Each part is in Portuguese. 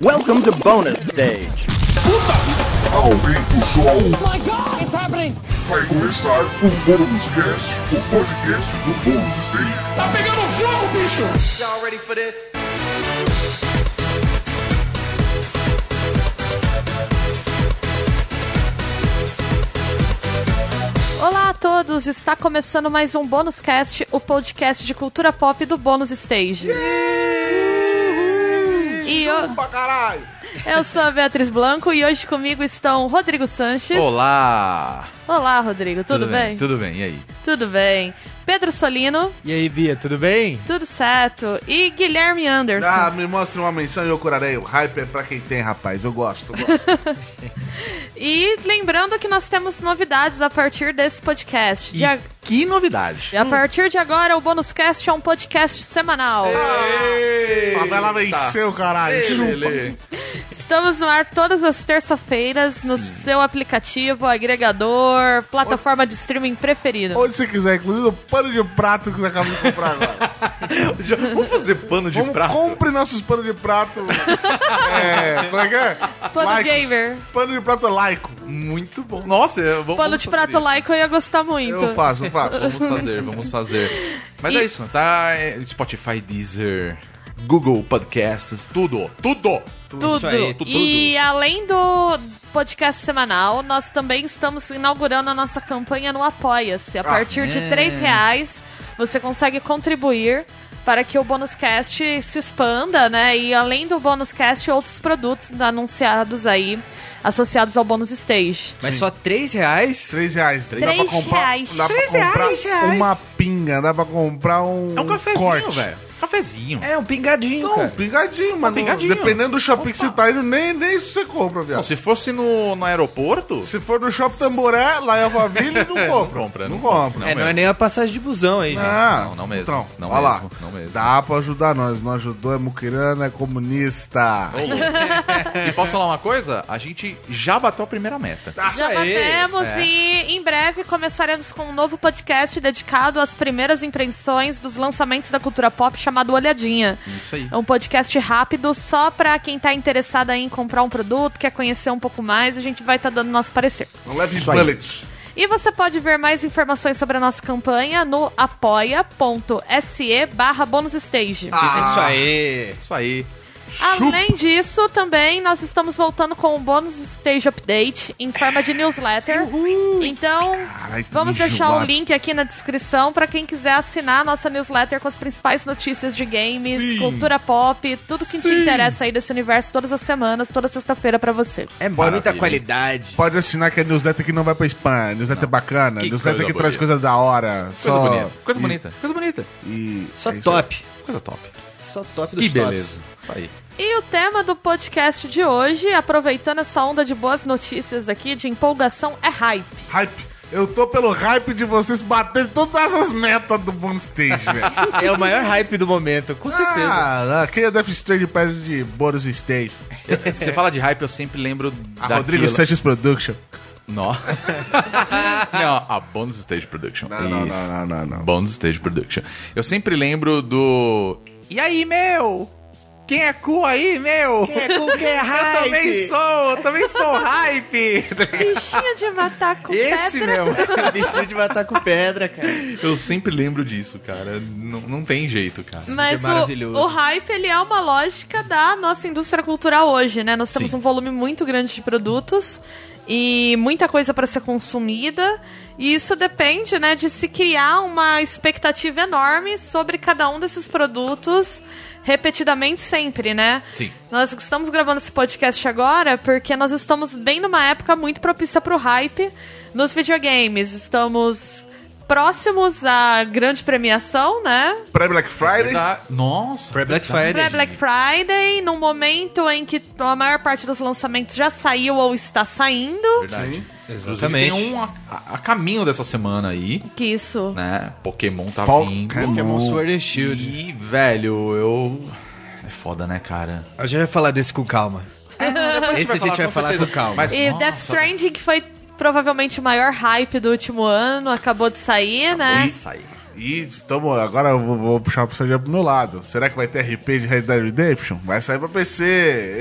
Welcome to bonus stage. Aumenta o som, my god, it's happening! vai começar o Bônus Cast, o podcast do Bônus Stage. Tá pegando fogo, bicho! Y'all ready for this? Olá a todos, está começando mais um Bônus Cast, o podcast de cultura pop do Bônus Stage. E eu, Pra caralho! eu sou a Beatriz Blanco e hoje comigo estão Rodrigo Sanches. Olá! Olá, Rodrigo, tudo, bem? Tudo bem, e aí? Tudo bem. Pedro Solino, E aí, Bia, tudo bem? tudo certo. E Guilherme Anderson. Ah, me mostre uma menção e eu curarei. O hype é pra quem tem, rapaz. Eu gosto. Eu gosto. E lembrando que nós temos novidades a partir desse podcast. De a- Que novidade! A partir de agora, o Bônus Cast é um podcast semanal. A Bela venceu, caralho. Chupa. Estamos no ar todas as terça-feiras no seu aplicativo, agregador, plataforma de streaming preferido. Onde você quiser, inclusive o pano de prato que você acaba de comprar agora. Já- Vamos fazer pano de Vamos, prato? compre nossos panos de prato. é, como é que é? Pano Likes. gamer. Pano de prato laico. Muito bom. Nossa, eu- vamos Pano de prato isso. laico eu ia gostar muito. Eu faço, eu faço. Vamos fazer, vamos fazer. Mas E- é isso, tá? É Spotify, Deezer, Google Podcasts, tudo, tudo! Tudo. Isso aí, tudo. E além do podcast semanal, nós também estamos inaugurando a nossa campanha no Apoia-se. A partir de é. R$ reais você consegue contribuir para que o Bônus Cast se expanda, né? E além do Bônus Cast, outros produtos anunciados aí, associados ao Bônus Stage. Mas só 3 reais? Três reais. dá Três pra comprar, reais. Dá pra Três comprar reais, reais. uma pinga. Dá pra comprar um É um cafezinho, corte. velho. Cafezinho. É, um pingadinho, Não, cara. pingadinho, mano. pingadinho. Dependendo do shopping que você tá indo, nem, nem isso você compra, viado. Não, se fosse no, no aeroporto, Se for no Shopping Tamboré, lá em Alphaville, não compra. compra, Não não compra. é, não é nem a passagem de busão aí, gente. Ah, Não, não mesmo. Então, Não olha mesmo, lá. não mesmo. Dá pra ajudar nós. Não ajudou, é muquirana, é comunista. e posso falar uma coisa? A gente já bateu a primeira meta. Já batemos e em breve começaremos com um novo podcast dedicado às primeiras impressões dos lançamentos da cultura pop chamado Olhadinha. Isso aí. É um podcast rápido só pra quem tá interessado aí em comprar um produto, quer conhecer um pouco mais, a gente vai estar dando nosso parecer. Não leve bullet. E você pode ver mais informações sobre a nossa campanha no apoia.se barra bonusstage. É isso aí. Isso aí. Além disso, também nós estamos voltando com o Bônus Stage Update em forma de newsletter. Então, Caralho, vamos deixar o enjoado. link aqui na descrição para quem quiser assinar a nossa newsletter com as principais notícias de games, Sim. cultura pop, tudo que te Sim. interessa aí desse universo todas as semanas, toda sexta-feira para você. É muita Maravilha. qualidade. Pode assinar que é newsletter que não vai pra spam. Newsletter bacana. Que newsletter coisa que traz bonita. coisa da hora. Coisa só... bonita. Coisa e- bonita. Coisa bonita. E... Só é top. Coisa top. Só top dos Que tops. beleza. Isso aí. E o tema do podcast de hoje, aproveitando essa onda de boas notícias aqui, de empolgação, é hype. Hype. Eu tô pelo hype de vocês baterem todas as metas do Bonus Stage, velho. É o maior hype do momento, com certeza. Ah, quem é Death Stranding pede de Bonus Stage? Você fala de hype, eu sempre lembro A daquilo... Rodrigo Sanches Production. Não. não, a Bonus Stage Production. Não, não, Isso. não, não, não, não. Bonus Stage Production. Eu sempre lembro do... E aí, meu? Quem é cool aí, meu? Quem é cool, quem é Eu hype? também sou, eu também sou hype. Bichinho de matar com Esse pedra. mesmo. Deixou de matar com pedra, cara. Eu sempre lembro disso, cara. Não, não tem jeito, cara. Mas é maravilhoso. o, o hype, ele é uma lógica da nossa indústria cultural hoje, né? Nós temos Sim. um volume muito grande de produtos e muita coisa para ser consumida. E isso depende, né, de se criar uma expectativa enorme sobre cada um desses produtos repetidamente sempre, né? Sim. Nós estamos gravando esse podcast agora porque nós estamos bem numa época muito propícia pro hype nos videogames. Estamos próximos à grande premiação, né? Pré-Black Friday. Verdade. Nossa. Pré-Black Friday. Pra Black Friday, num momento em que a maior parte dos lançamentos já saiu ou está saindo. Verdade. Exatamente. Inclusive, Tem um a, a- caminho dessa semana aí, Que isso. né? Pokémon tá Pokémon. vindo. Pokémon Sword and Shield. E, velho, eu... É foda, né, cara? A gente vai falar desse com calma. Esse a gente vai com falar certeza. com calma. Mas, E nossa, Death Stranding, que foi provavelmente o maior hype do último ano, acabou de sair, né? Isso aí. E tamo, agora eu vou, vou puxar pro sardinha pro meu lado. Será que vai ter RP de Red Dead Redemption? Vai sair pra PC.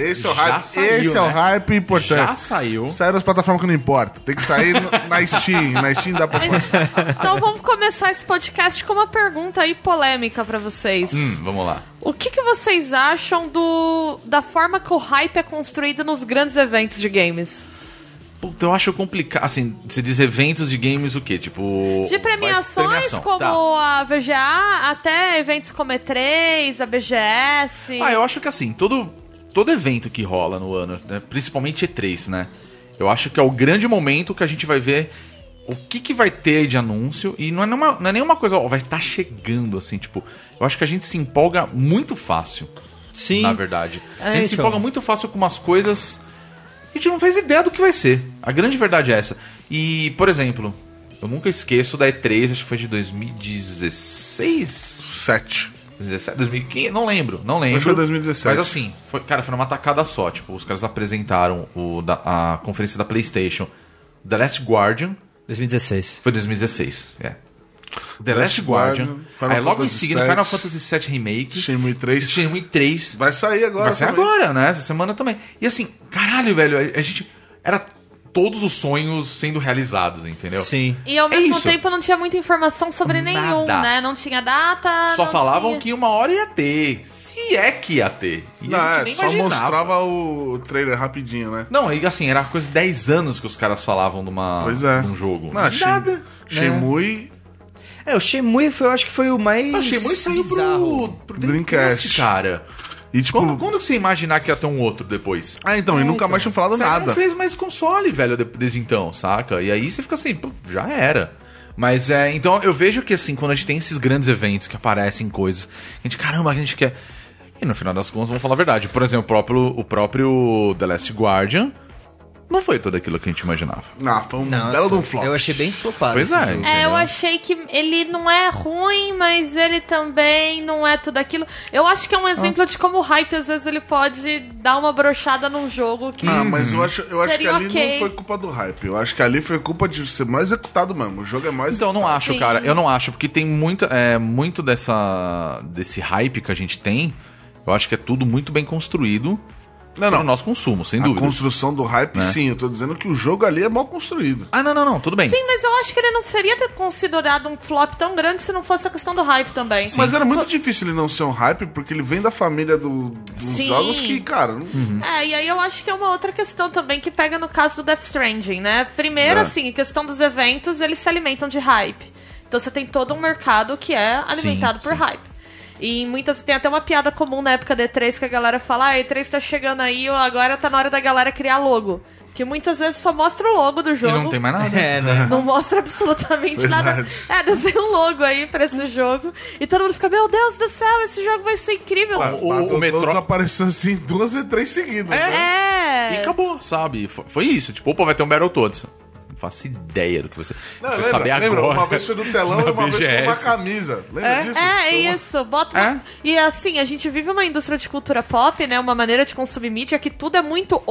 Esse é o Já hype. saiu, esse é o né? hype importante. Já saiu. Saiu nas plataformas que não importa. Tem que sair na Steam. Na Steam dá pra pôr. Então vamos começar esse podcast com uma pergunta aí polêmica pra vocês. Hum, vamos lá. O que, que vocês acham do da forma que o hype é construído nos grandes eventos de games? Puta, eu acho complicado. Assim, você diz eventos de games o quê? Tipo. De premiações premiação, como tá. a VGA, até eventos como E3, a BGS. Ah, eu acho que assim, todo, todo evento que rola no ano, né, principalmente E3, né? Eu acho que é o grande momento que a gente vai ver o que, que vai ter de anúncio. E não é nenhuma, não é nenhuma coisa, ó, vai estar chegando, assim, tipo. Eu acho que a gente se empolga muito fácil, Sim. na verdade. É, a gente se então. empolga muito fácil com umas coisas. A gente não faz ideia do que vai ser. A grande verdade é essa. E, por exemplo, eu nunca esqueço da E3, acho que foi de 2016. 7. 2017, 2015, não lembro, não lembro. Acho que foi 2017. Mas assim, foi, cara, foi numa tacada só. Tipo, os caras apresentaram o, da, a conferência da PlayStation. The Last Guardian 2016. foi 2016, é. The Last Last Guardian. Guardian, Final aí logo em Fantasy seguida, VII, Final Fantasy VII Remake. Shenmue 3. Shenmue 3. Vai sair agora. Vai ser também. agora, né? Essa semana também. E assim, caralho, velho, a, gente. Era todos os sonhos sendo realizados, entendeu? Sim. E ao É mesmo isso. tempo não tinha muita informação sobre nenhum, Nada. né? Não tinha data. Só não falavam tinha... que uma hora ia ter. Se é que ia ter. E Não, a gente é, nem só imaginava. mostrava o trailer rapidinho, né? Não, e assim, era coisa de 10 anos que os caras falavam de, uma, Pois é. de um jogo. Não, Shen- Nada. Shenmue. É, o Shenmue foi, eu acho que foi o mais Ah, Shenmue saiu bizarro. pro, pro Dreamcast. cara. E tipo. Quando, quando que você imaginar que ia ter um outro depois? Ah, então, e nunca mais tinham falado Você nada. não fez mais console, velho, de- desde então, saca? E aí você fica assim, pô, já era. Mas é, então eu vejo que assim, quando a gente tem esses grandes eventos que aparecem coisas, a gente, caramba, a gente quer. E no final das contas, vamos falar a verdade. Por exemplo, o próprio, o próprio The Last Guardian não foi tudo aquilo que a gente imaginava. Não, foi um Nossa, belo de um flop. Eu achei bem flopado. Pois é. jogo. É, eu achei que ele não é ruim, mas ele também não é tudo aquilo. Eu acho que é um exemplo de como o hype, às vezes, ele pode dar uma brochada num jogo que. Ah, mas eu acho, eu acho que ali ok. não foi culpa do hype. Eu acho que ali foi culpa de ser mal executado mesmo. O jogo é mais. Então, eu não acho, Sim. cara. Eu não acho, porque tem muita, é, muito dessa, desse hype que a gente tem. Eu acho que é tudo muito bem construído Não, para o não. nosso consumo, sem A dúvida. construção do hype, Né? sim. Eu tô dizendo que o jogo ali é mal construído. Ah, não, não, não, tudo bem. Sim, mas eu acho que ele não seria ter considerado um flop tão grande se não fosse a questão do hype também. Mas era muito difícil ele não ser um hype, porque ele vem da família do- dos Sim. jogos que, cara. não- Uhum. É, e aí eu acho que é uma outra questão também que pega no caso do Death Stranding, né? Primeiro, É. assim, a questão dos eventos, eles se alimentam de hype. Então você tem todo um mercado que é alimentado Sim, por sim. hype. E muitas tem até uma piada comum na época da E3 que a galera fala: ah, a E3 tá chegando aí, agora tá na hora da galera criar logo. Que muitas vezes só mostra o logo do E jogo. não tem mais nada. É, né? Não mostra absolutamente nada. Verdade. É, desenha um logo aí pra esse jogo. E todo mundo fica, meu Deus do céu, esse jogo vai ser incrível. o- Battletoads o Metro- apareceu assim duas vezes, três seguidas. né? É. E acabou, sabe? Foi, foi isso. Tipo, opa, vai ter um Battletoads. Não faço ideia do que você. Não, lembra, saber lembra? agora. Uma vez foi no telão e uma vez foi uma BGS. camisa. Lembra É? disso? É, é uma- isso. Bota uma- É? E assim, a gente vive uma indústria de cultura pop, né? Uma maneira de consumir mídia que tudo é muito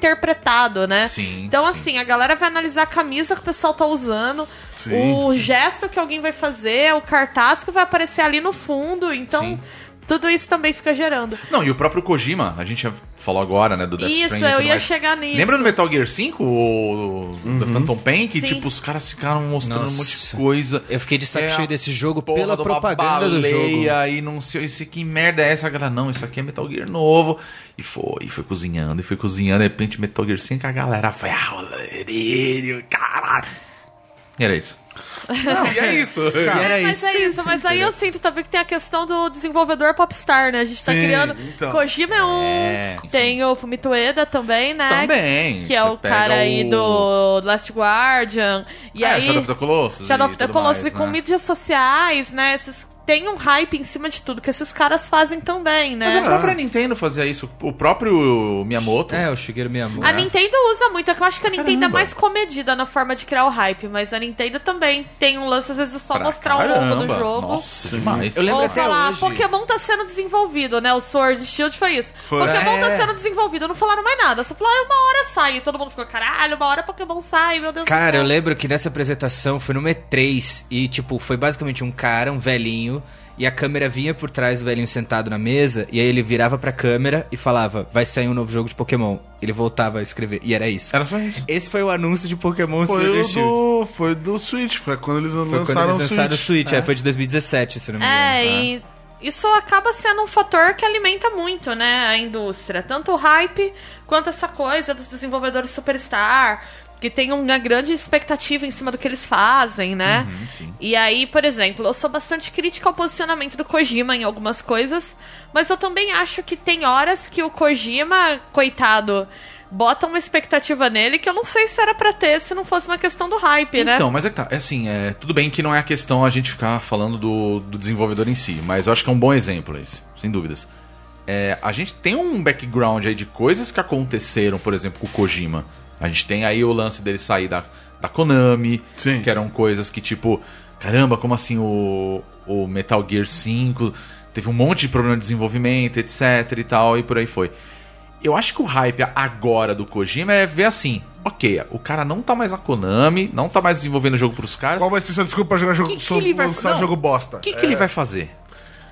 over-interpretado, né? Sim, Então, sim. assim, a galera vai analisar a camisa que o pessoal tá usando, Sim. o gesto que alguém vai fazer, o cartaz que vai aparecer ali no fundo. Então, Sim. Tudo isso também fica gerando. Não, e o próprio Kojima, a gente já falou agora, né, do Death Isso, Stranding eu ia mais. chegar nisso. Lembra do Metal Gear 5, o da Phantom Pain, que Sim. tipo, os caras ficaram mostrando um monte de Nossa. coisa. Eu fiquei de saco É cheio desse jogo pela propaganda do jogo. E não sei, isso que merda é essa, galera? Não, isso aqui é Metal Gear novo. E foi, e foi cozinhando, e foi cozinhando, de repente Metal Gear 5, a galera foi, ah, caralho. E era isso. Não, e é isso. E era mas isso. é isso, mas aí eu sinto também que tem a questão do desenvolvedor popstar, né? A gente tá Sim, criando. então. Kojima é um. É, tem o Fumito Ueda também, né? Também. Que é o cara aí o- do Last Guardian. E é, aí. Shadow of the Colossus. Shadow of the Colossus mais, e com né? mídias sociais, né? Esses tem um hype em cima de tudo que esses caras fazem também, né? Mas a própria Nintendo fazia isso. O próprio Miyamoto. É, o Shigeru Miyamoto. A Nintendo usa muito, é que eu acho que a Nintendo é Caramba. mais comedida na forma de criar o hype, mas a Nintendo também tem um lance, às vezes, só pra mostrar o logo do caramba. jogo. Nossa, demais. Eu lembro Ou até falar, hoje. Pokémon tá sendo desenvolvido, né? O Sword Shield foi isso. Foi. Pokémon tá É. sendo desenvolvido, não falaram mais nada. Só falaram, ah, uma hora sai. E todo mundo ficou, caralho, uma hora Pokémon sai, meu Deus do Cara, céu. eu lembro que nessa apresentação foi no E3 e, tipo, foi basicamente um cara, um velhinho, e a câmera vinha por trás do velhinho sentado na mesa, e aí ele virava pra câmera e falava, vai sair um novo jogo de Pokémon. Ele voltava a escrever, e era isso. Era só isso. Esse foi o anúncio de Pokémon Foi Sword o Shield. do, foi do Switch, foi quando eles Foi lançaram, quando eles lançaram o Switch. Switch, é. foi de 2017, se não me engano. É, e isso acaba sendo um fator que alimenta muito, né, a indústria. Tanto o hype quanto essa coisa dos desenvolvedores superstar, que tem uma grande expectativa em cima do que eles fazem, né? Uhum. E aí, por exemplo, eu sou bastante crítica ao posicionamento do Kojima em algumas coisas, mas eu também acho que tem horas que o Kojima, coitado, bota uma expectativa nele que eu não sei se era pra ter se não fosse uma questão do hype, né? Então, mas é que tá. É assim, é, tudo bem que não é a questão a gente ficar falando do, do desenvolvedor em si, mas eu acho que é um bom exemplo esse, sem dúvidas. É, a gente tem um background aí de coisas que aconteceram, por exemplo, com o Kojima. A gente tem aí o lance dele sair da, da Konami, Sim. que eram coisas que, tipo, caramba, como assim o, o Metal Gear 5 teve um monte de problema de desenvolvimento, etc e tal, e por aí foi. Eu acho que o hype agora do Kojima é ver assim, ok, o cara não tá mais na Konami, não tá mais desenvolvendo jogo pros caras. Qual vai ser sua desculpa pra jogar jogo, que que só vai- lançar não. jogo bosta? O que, que ele vai fazer?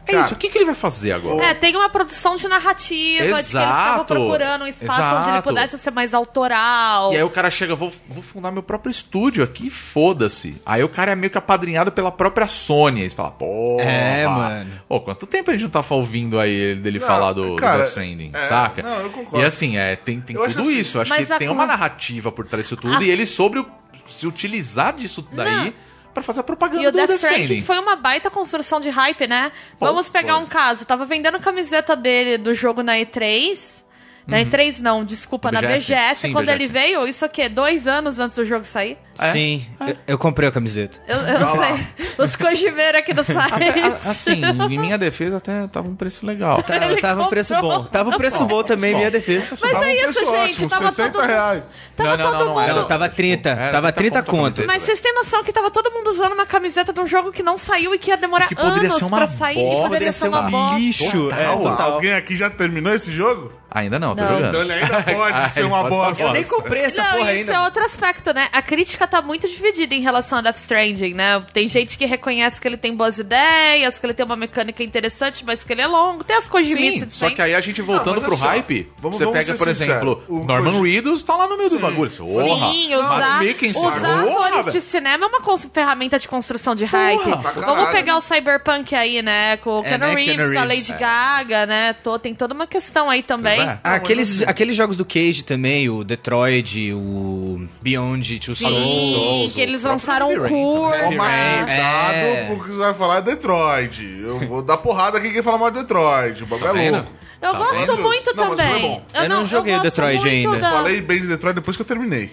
É Cara, isso, o que, que ele vai fazer agora? É, tem uma produção de narrativa, de que eles estavam Exato. procurando um espaço onde ele Exato. pudesse ser mais autoral. E aí o cara chega, vou, vou fundar meu próprio estúdio aqui, foda-se. Aí o cara é meio que apadrinhado pela própria Sony. Aí você fala, porra. É, mano. Pô, quanto tempo a gente não tava ouvindo aí dele Não, falar do, do cara, Death Stranding, é, saca? não, eu concordo. E assim, é, tem, tem Eu tudo acho assim, isso. Eu acho que tem uma narrativa por trás disso tudo A- e ele sobre o- se utilizar disso daí pra fazer a propaganda E o do Death Death Stranding Stranding. foi uma baita construção de hype, né? Pô, Vamos pegar foi. um caso. Tava vendendo camiseta dele do jogo na E3. Na E3 não, desculpa, na BGS. BGS. Sim, quando BGS. ele veio, isso aqui, dois anos antes do jogo sair? É? Sim, eu, eu comprei a camiseta. Eu, eu sei. Os Kojimeiros aqui do site. A- Assim, em minha defesa até tava um preço legal. Tava, Ele tava um preço comprou. bom. Tava um preço bom também, bom. minha defesa. Mas Tava um é isso, preço gente. ótimo, tava 70 todo reais. Tava Não, não, todo não, não mundo. Não, tava 30. Era tava 30 30 conto. Mas vocês têm noção que tava todo mundo usando uma camiseta de um jogo que não saiu e que ia demorar Que poderia anos pra sair? bosta. e poderia Poderia ser uma um bosta. lixo. É, Total. total. Alguém aqui já terminou esse jogo? Ainda não, tô Não. jogando. Então ele ainda pode ser uma pode ser uma bosta. Eu nem comprei essa não, porra isso ainda. é outro aspecto, né? A crítica tá muito dividida em relação a Death Stranding, né? Tem gente que reconhece que ele tem boas ideias, que ele tem uma mecânica interessante, mas que ele é longo. Tem as Sim, de só que aí a gente voltando pro é só, hype, vamos- você vamos pega, por sincero, exemplo, o Norman Reedus tá lá no meio do bagulho. Porra, Sim, usar, usar atores de cinema é uma ferramenta de construção de hype. Vamos pegar o Cyberpunk aí, né? Com o É, Keanu né, Reeves, Keanu com a Reeves. Lady Gaga, né? Tô, tem toda uma questão aí também. É. Ah, aqueles, aqueles jogos do Cage também, o Detroit, o Beyond Two Sim, que eles lançaram um É. cuidado porque você vai falar Detroit. Eu vou dar porrada aqui quem fala mal de Detroit. O bagulho Tá é vendo? louco. Eu Tá gosto vendo? muito Não, mas também. foi bom. Eu não joguei o gosto Detroit ainda. da- Falei bem de Detroit depois que eu terminei.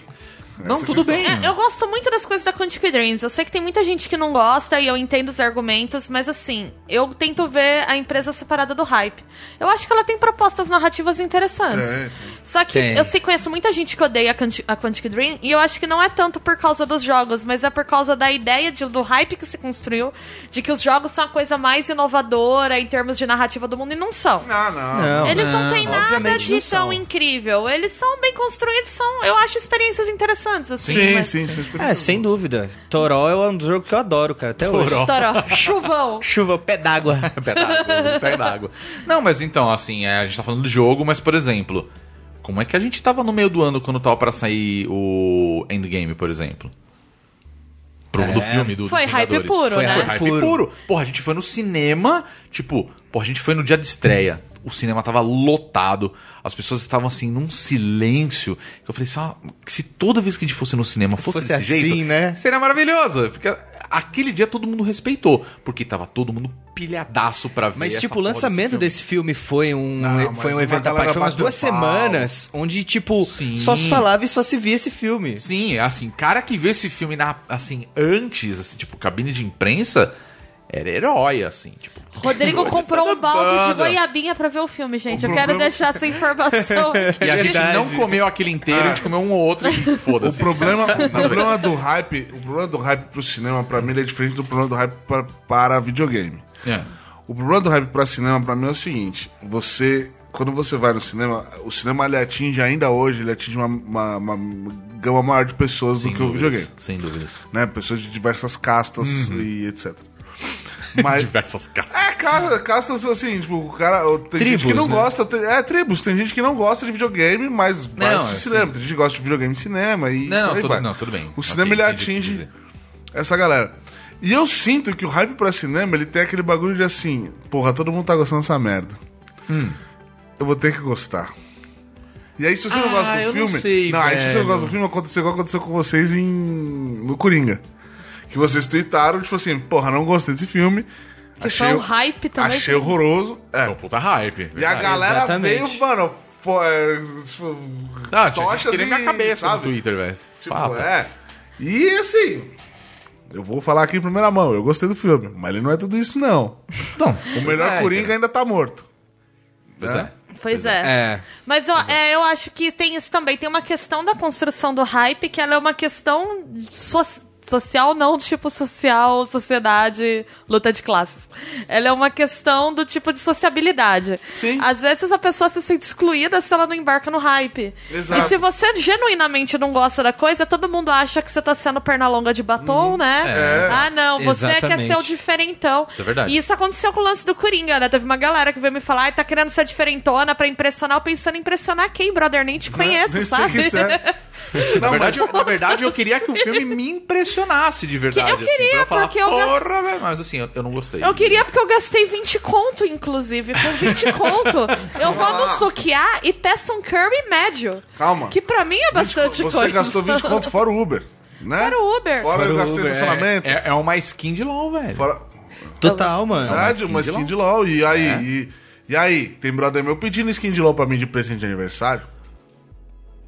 Não, Essa tudo questão. bem. É, eu gosto muito das coisas da Quantic Dreams. Eu sei que tem muita gente que não gosta e eu entendo os argumentos, mas assim, eu tento ver a empresa separada do hype. Eu acho que ela tem propostas narrativas interessantes. Tem. Só que Tem. eu sei, conheço muita gente que odeia a Quantic, a Quantic Dream e eu acho que não é tanto por causa dos jogos, mas é por causa da ideia de- do hype que se construiu, de que os jogos são a coisa mais inovadora em termos de narrativa do mundo e não são. Não, não. Não. Eles não, têm nada de não tão incrível. Eles são bem construídos, são, eu acho, experiências interessantes, assim. Sim, mas- sim, sim. É, sem dúvida. Toró é um dos jogos que eu adoro, cara, até hoje. Toró, chuvão. Chuva, pé d'água. Pé d'água, pé d'água. Não, mas então, assim, é, a gente tá falando do jogo, mas, por exemplo, como é que a gente tava no meio do ano quando tava pra sair o Endgame, por exemplo? Pro, Do filme do, Foi hype puro, Foi né? Foi hype Puro. puro. Porra, a gente foi no cinema, tipo, porra, a gente foi no dia de estreia. O cinema tava lotado, as pessoas estavam assim, num silêncio. Eu falei assim, ah, se toda vez que a gente fosse no cinema fosse, Fosse desse assim, jeito, né? seria maravilhoso. Porque aquele dia todo mundo respeitou, porque tava todo mundo pilhadaço pra ver. Mas, tipo, o lançamento filme. desse filme foi um, Não, foi um evento à parte. Foi umas duas pau. semanas onde, tipo, Sim. só se falava e só se via esse filme. Sim, é assim, cara que vê esse filme na, assim, antes, assim, tipo, cabine de imprensa, era herói, assim, tipo. Rodrigo comprou um balde de goiabinha pra ver o filme, gente. O Eu quero deixar essa informação. E a gente não comeu aquele inteiro, a gente comeu um ou outro e O foda-se. problema, o problema do hype, o problema do hype pro cinema, pra mim, ele é diferente do problema do hype pra, para videogame. É. O problema do hype pra cinema, pra mim, é o seguinte: você, quando você vai no cinema, o cinema ele atinge ainda hoje, ele atinge uma, uma, uma gama maior de pessoas Sem do que o dúvidas, videogame. Sem dúvidas. Né? Pessoas de diversas castas Uhum. e etc. Mas, Diversas casas. é, ca- castas assim, tipo, o cara. Tem gente Tribos, que não né? gosta. é, tribos. Tem gente que não gosta de videogame, mas Não, assistir é, cinema. sim. Tem gente que gosta de videogame de cinema e. Não, tudo- vai. não, tudo bem. O cinema ele entendi o que você atinge essa galera. E eu sinto que o hype pra cinema ele tem aquele bagulho de assim, porra, todo mundo tá gostando dessa merda. Hum. Eu vou ter que gostar. E aí, se você não Ah, gosta do eu não filme. sei, aí se você não gosta do filme, aconteceu igual aconteceu com vocês em. no Coringa. Que vocês tweetaram, tipo assim, porra, não gostei desse filme. Que foi um hype também. Achei horroroso. É. Pô, puta hype. E a galera Exatamente. veio, mano, é, tipo, Ah, tinha tochas minha cabeça sabe? no Twitter, velho. Tipo, Fato. é. E assim, eu vou falar aqui em primeira mão, eu gostei do filme, mas ele não é tudo isso, não. Não, O melhor é, Coringa cara. ainda tá morto. Pois né? é. Pois é. É. Mas eu, é, eu acho que tem isso também. Tem uma questão da construção do hype, que ela é uma questão so- social, não tipo social, sociedade, luta de classes. Ela é uma questão do tipo de sociabilidade. Sim. Às vezes a pessoa se sente excluída se ela não embarca no hype. Exato. E se você genuinamente não gosta da coisa, todo mundo acha que você tá sendo pernalonga de batom, né? É. Ah, não, você quer Exatamente. ser o diferentão. Isso é verdade. E isso aconteceu com o lance do Coringa, né? Teve uma galera que veio me falar, ai, tá querendo ser diferentona pra impressionar. Eu pensando em impressionar quem, brother? Nem te conheço, Nem sei sabe? é. Na verdade, eu, na verdade, eu queria que o filme me impressionasse de verdade. eu assim, queria, pra eu falar, porque eu porra, velho. Mas assim, eu, eu não gostei. Eu queria porque eu gastei 20 conto, inclusive. Com 20 conto, eu vou no Sukiá e peço um curry médio. Calma. Que pra mim é bastante Você coisa. gastou 20 contos fora o Uber, né? Fora o Uber. Fora, Fora eu o gastei Uber, estacionamento. É, é uma skin de LOL, velho. Fora... Total, mano. Verdade, uma skin de skin de LOL. E aí, É. e, e aí, tem brother meu pedindo skin de LOL pra mim de presente de aniversário.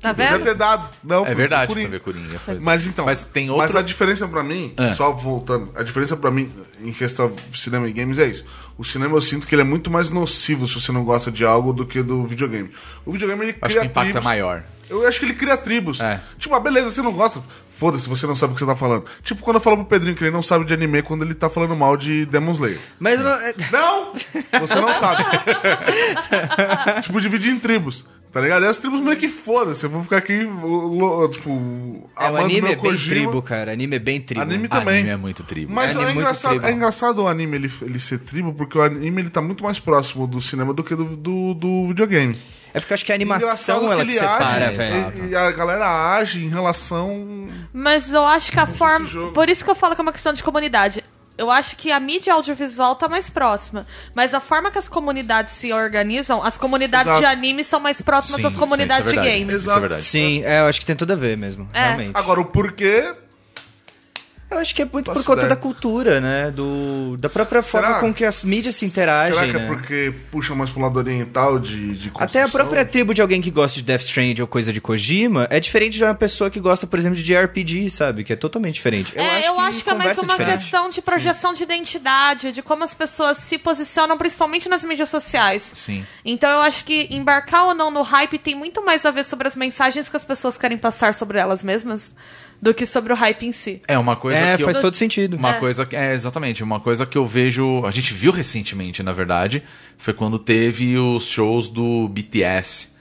Tá Podia vendo? ter dado. Não, É foi verdade, pro pra Coringa. ver Coringa. pois é. Mas então, Mas tem outro... mas a diferença pra mim, É. só voltando, a diferença pra mim em questão de cinema e games é isso. O cinema eu sinto que ele é muito mais nocivo se você não gosta de algo do que do videogame. O videogame ele Acho que o impacto tribos. é maior. Eu acho que ele cria tribos. É. Tipo, ah, beleza, você não gosta. Foda-se, você não sabe o que você tá falando. Tipo, quando eu falo pro Pedrinho que ele não sabe de anime quando ele tá falando mal de Demon Slayer. Mas não, é- Não! Você não sabe. tipo, dividir em tribos. Tá ligado? E as tribos meio que foda-se. Eu vou ficar aqui, lo- tipo, é, o anime meu é bem Kojima. tribo, cara. Anime é bem tribo. Anime também. Anime é muito tribo. Mas Anime é, é engraçado, tribal. é engraçado o anime ele, ele ser tribo, porque o anime ele tá muito mais próximo do cinema do que do, do, do videogame. É porque eu acho que a animação ela ele que separa, age, velho. E, e a galera age em relação. Mas eu acho que a forma. Por isso que eu falo que é uma questão de comunidade. Eu acho que a mídia audiovisual tá mais próxima. Mas a forma que as comunidades se organizam, as comunidades Exato. de anime são mais próximas Sim, das sim, comunidades isso é de games. Isso é Exato. verdade. Sim, é, eu acho que tem tudo a ver mesmo, É. realmente. Agora, o porquê. Eu acho que é muito por Faço conta ideia. da cultura, né? Do, da própria Será? forma com que as mídias se interagem, será que né? é porque puxa mais pro lado oriental de, de Até a própria tribo de alguém que gosta de Death Strand ou coisa de Kojima é diferente de uma pessoa que gosta, por exemplo, de JRPG, sabe? Que é totalmente diferente. é, eu acho que é mais uma diferente. questão de projeção de identidade, de como as pessoas se posicionam, principalmente nas mídias sociais. Sim. Então eu acho que embarcar ou não no hype tem muito mais a ver sobre as mensagens que as pessoas querem passar sobre elas mesmas do que sobre o hype em si. É uma coisa É, que eu- faz todo sentido. Uma É. coisa que. É, exatamente. Uma coisa que eu vejo. A gente viu recentemente, na verdade. Foi quando teve os shows do BTS.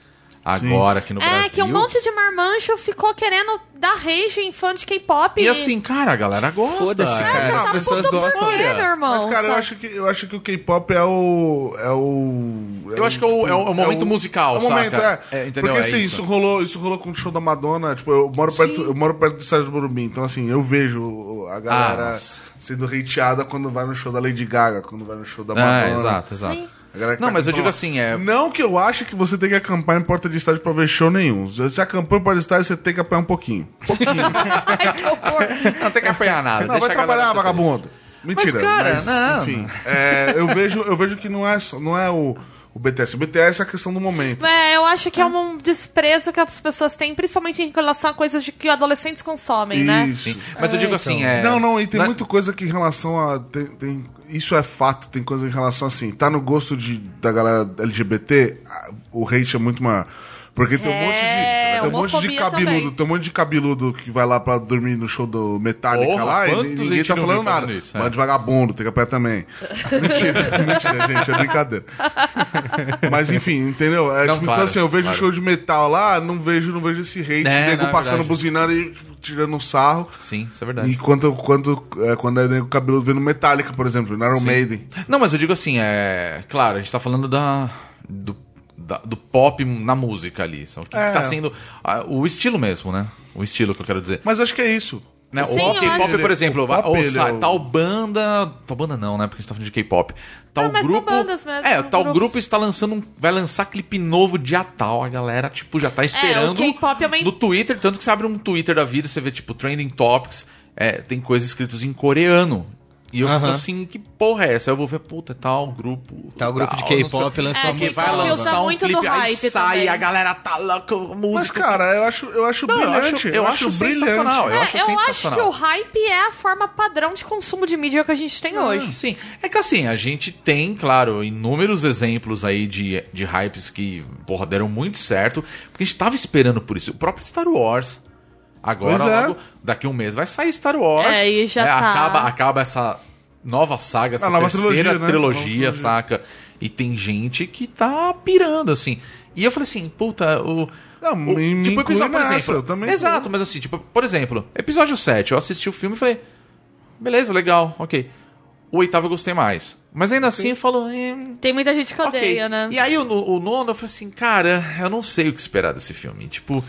Agora aqui no é, Brasil. que um monte de marmanjo ficou querendo dar rage em fã de K-pop. E assim, cara, a galera gosta. Foda-se, É, cara. Você as pessoas gostam. quê, meu irmão? Mas, cara, eu sabe? acho que, eu acho que o K-pop é o. É o. Eu acho que é o- é o- é o momento musical, é o momento, saca? é. É, entendeu? Porque É assim, isso. isso. rolou, isso rolou com o show da Madonna. Tipo, eu moro, perto, eu moro perto do estádio do Morumbi, então assim, eu vejo a Ah, galera nossa. sendo hateada quando vai no show da Lady Gaga, quando vai no show da É, Madonna. exato, exato. Sim. Não, tá mas eu digo assim, é. Não que eu ache que você tem que acampar em porta de estádio pra ver show nenhum. Se acampou em porta de estádio, você tem que apanhar um pouquinho. Que horror. Não tem que apanhar nada. Não, vai trabalhar, vagabundo. Mentira. Mas, cara, não. Enfim, é, eu, vejo, eu vejo que não é, não é o, o BTS. O BTS é a questão do momento. É, eu acho que é um desprezo que as pessoas têm, principalmente em relação a coisas de que adolescentes consomem, né? Isso. Sim. Mas eu digo assim, é... Não, não, e tem Não é- muita coisa que em relação a. Tem, tem- isso é fato, tem coisa em relação assim. Tá no gosto de, da galera LGBT, o hate é muito maior. Porque tem um É, monte de. Tem um monte de cabeludo, também. tem um monte de cabeludo que vai lá pra dormir no show do Metallica Porra, lá e ninguém tá falando nada. isso, é. Bando de vagabundo, tem que pé também. mentira, mentira, gente, é brincadeira. Mas enfim, entendeu? É, Não, tipo, claro, então assim, eu vejo claro. show de metal lá, não vejo, não vejo esse hate, É, nego não, é passando, verdade. buzinando e tipo, tirando um sarro. Sim, isso é verdade. E quando, quando, é, quando é nego cabelo vendo Metallica, por exemplo, no Iron Maiden. Não, mas eu digo assim, é. Claro, a gente tá falando da. Do, da- do pop na música ali. Só o que, que É. tá sendo. ah, o estilo mesmo, né? O estilo que eu quero dizer. Mas acho que é isso. Né? Sim, o K-pop, por exemplo, o pop, ou é o- tal banda. Tal banda não, né? Porque a gente tá falando de K-pop. Tal Ah, mas são grupo. bandas mesmo, é, tal grupos. grupo está lançando um. Vai lançar clipe novo dia tal. A galera, tipo, já tá esperando. K-pop é uma- No Twitter, tanto que você abre um Twitter da vida, você vê, tipo, Trending Topics, é, tem coisas escritas em coreano. E eu fico assim, que porra é essa? Eu vou ver, puta, tal grupo. Tal grupo de K-pop lançou É, uma que música vai lançar um muito do clipe, aí hype sai, também. a galera tá louca, música. Mas, cara, eu acho, eu acho Não, eu brilhante. acho- eu acho brilhante. sensacional, eu É, acho eu acho sensacional. que o hype é a forma padrão de consumo de mídia que a gente tem hoje. Sim, é que assim, a gente tem, claro, inúmeros exemplos aí de, de hypes que, porra, deram muito certo, porque a gente tava esperando por isso. O próprio Star Wars. Agora, Pois é. logo, daqui a um mês vai sair Star Wars. É, e já né? tá. Acaba, acaba essa nova saga, essa A nova terceira trilogia, né? trilogia, Nova trilogia. saca? E tem gente que tá pirando, assim. E eu falei assim, puta, o. Não, o- me- me inclui nessa, exemplo. eu também Exato, tô. mas assim, tipo, por exemplo, episódio 7, eu assisti o filme e falei, beleza, legal, ok. O oitavo eu gostei mais. Mas ainda assim eu falo, eh, Tem muita gente que ok. odeia, né? E aí o, o nono eu falei assim, cara, eu não sei o que esperar desse filme. Tipo,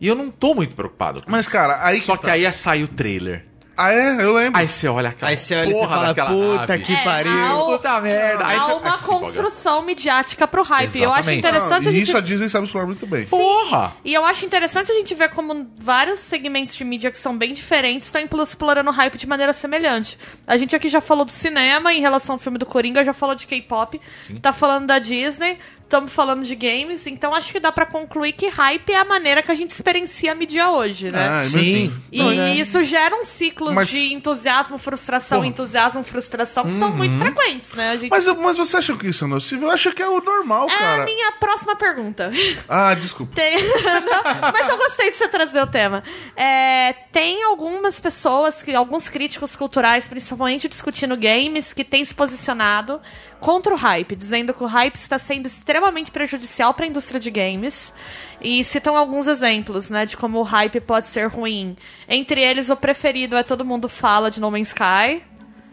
e eu não tô muito preocupado com Mas, isso. cara, aí. Só que que aí sai o trailer. Ah, é? Eu lembro. Aí você olha aquela Aí você olha e fala, daquela puta nave. que É, pariu. há o- Puta merda. Aí Há você- aí uma você se empolga. construção midiática pro hype. Eu acho Exatamente. interessante Não, a gente isso a Disney sabe explorar muito bem. Porra! E eu acho interessante a gente ver como vários segmentos de mídia que são bem diferentes estão explorando o hype de maneira semelhante. A gente aqui já falou do cinema em relação ao filme do Coringa, já falou de K-pop, tá falando da Disney, estamos falando de games, então acho que dá pra concluir que hype é a maneira que a gente experiencia a mídia hoje, né? Ah, Sim. E é. isso gera um ciclo Mas- de entusiasmo, frustração, Porra. entusiasmo, frustração, que são muito frequentes, né? A gente... Mas, mas você acha que isso é nocivo? Eu acho que é o normal, é a cara. minha próxima pergunta. Ah, desculpa. Tem... Não, mas eu gostei de você trazer o tema. É, tem algumas pessoas, que, alguns críticos culturais, principalmente discutindo games, que têm se posicionado contra o hype, dizendo que o hype está sendo extremamente prejudicial para a indústria de games. E citam alguns exemplos, né, de como o hype pode ser ruim. Entre eles, o preferido é Todo Mundo Fala de No Man's Sky.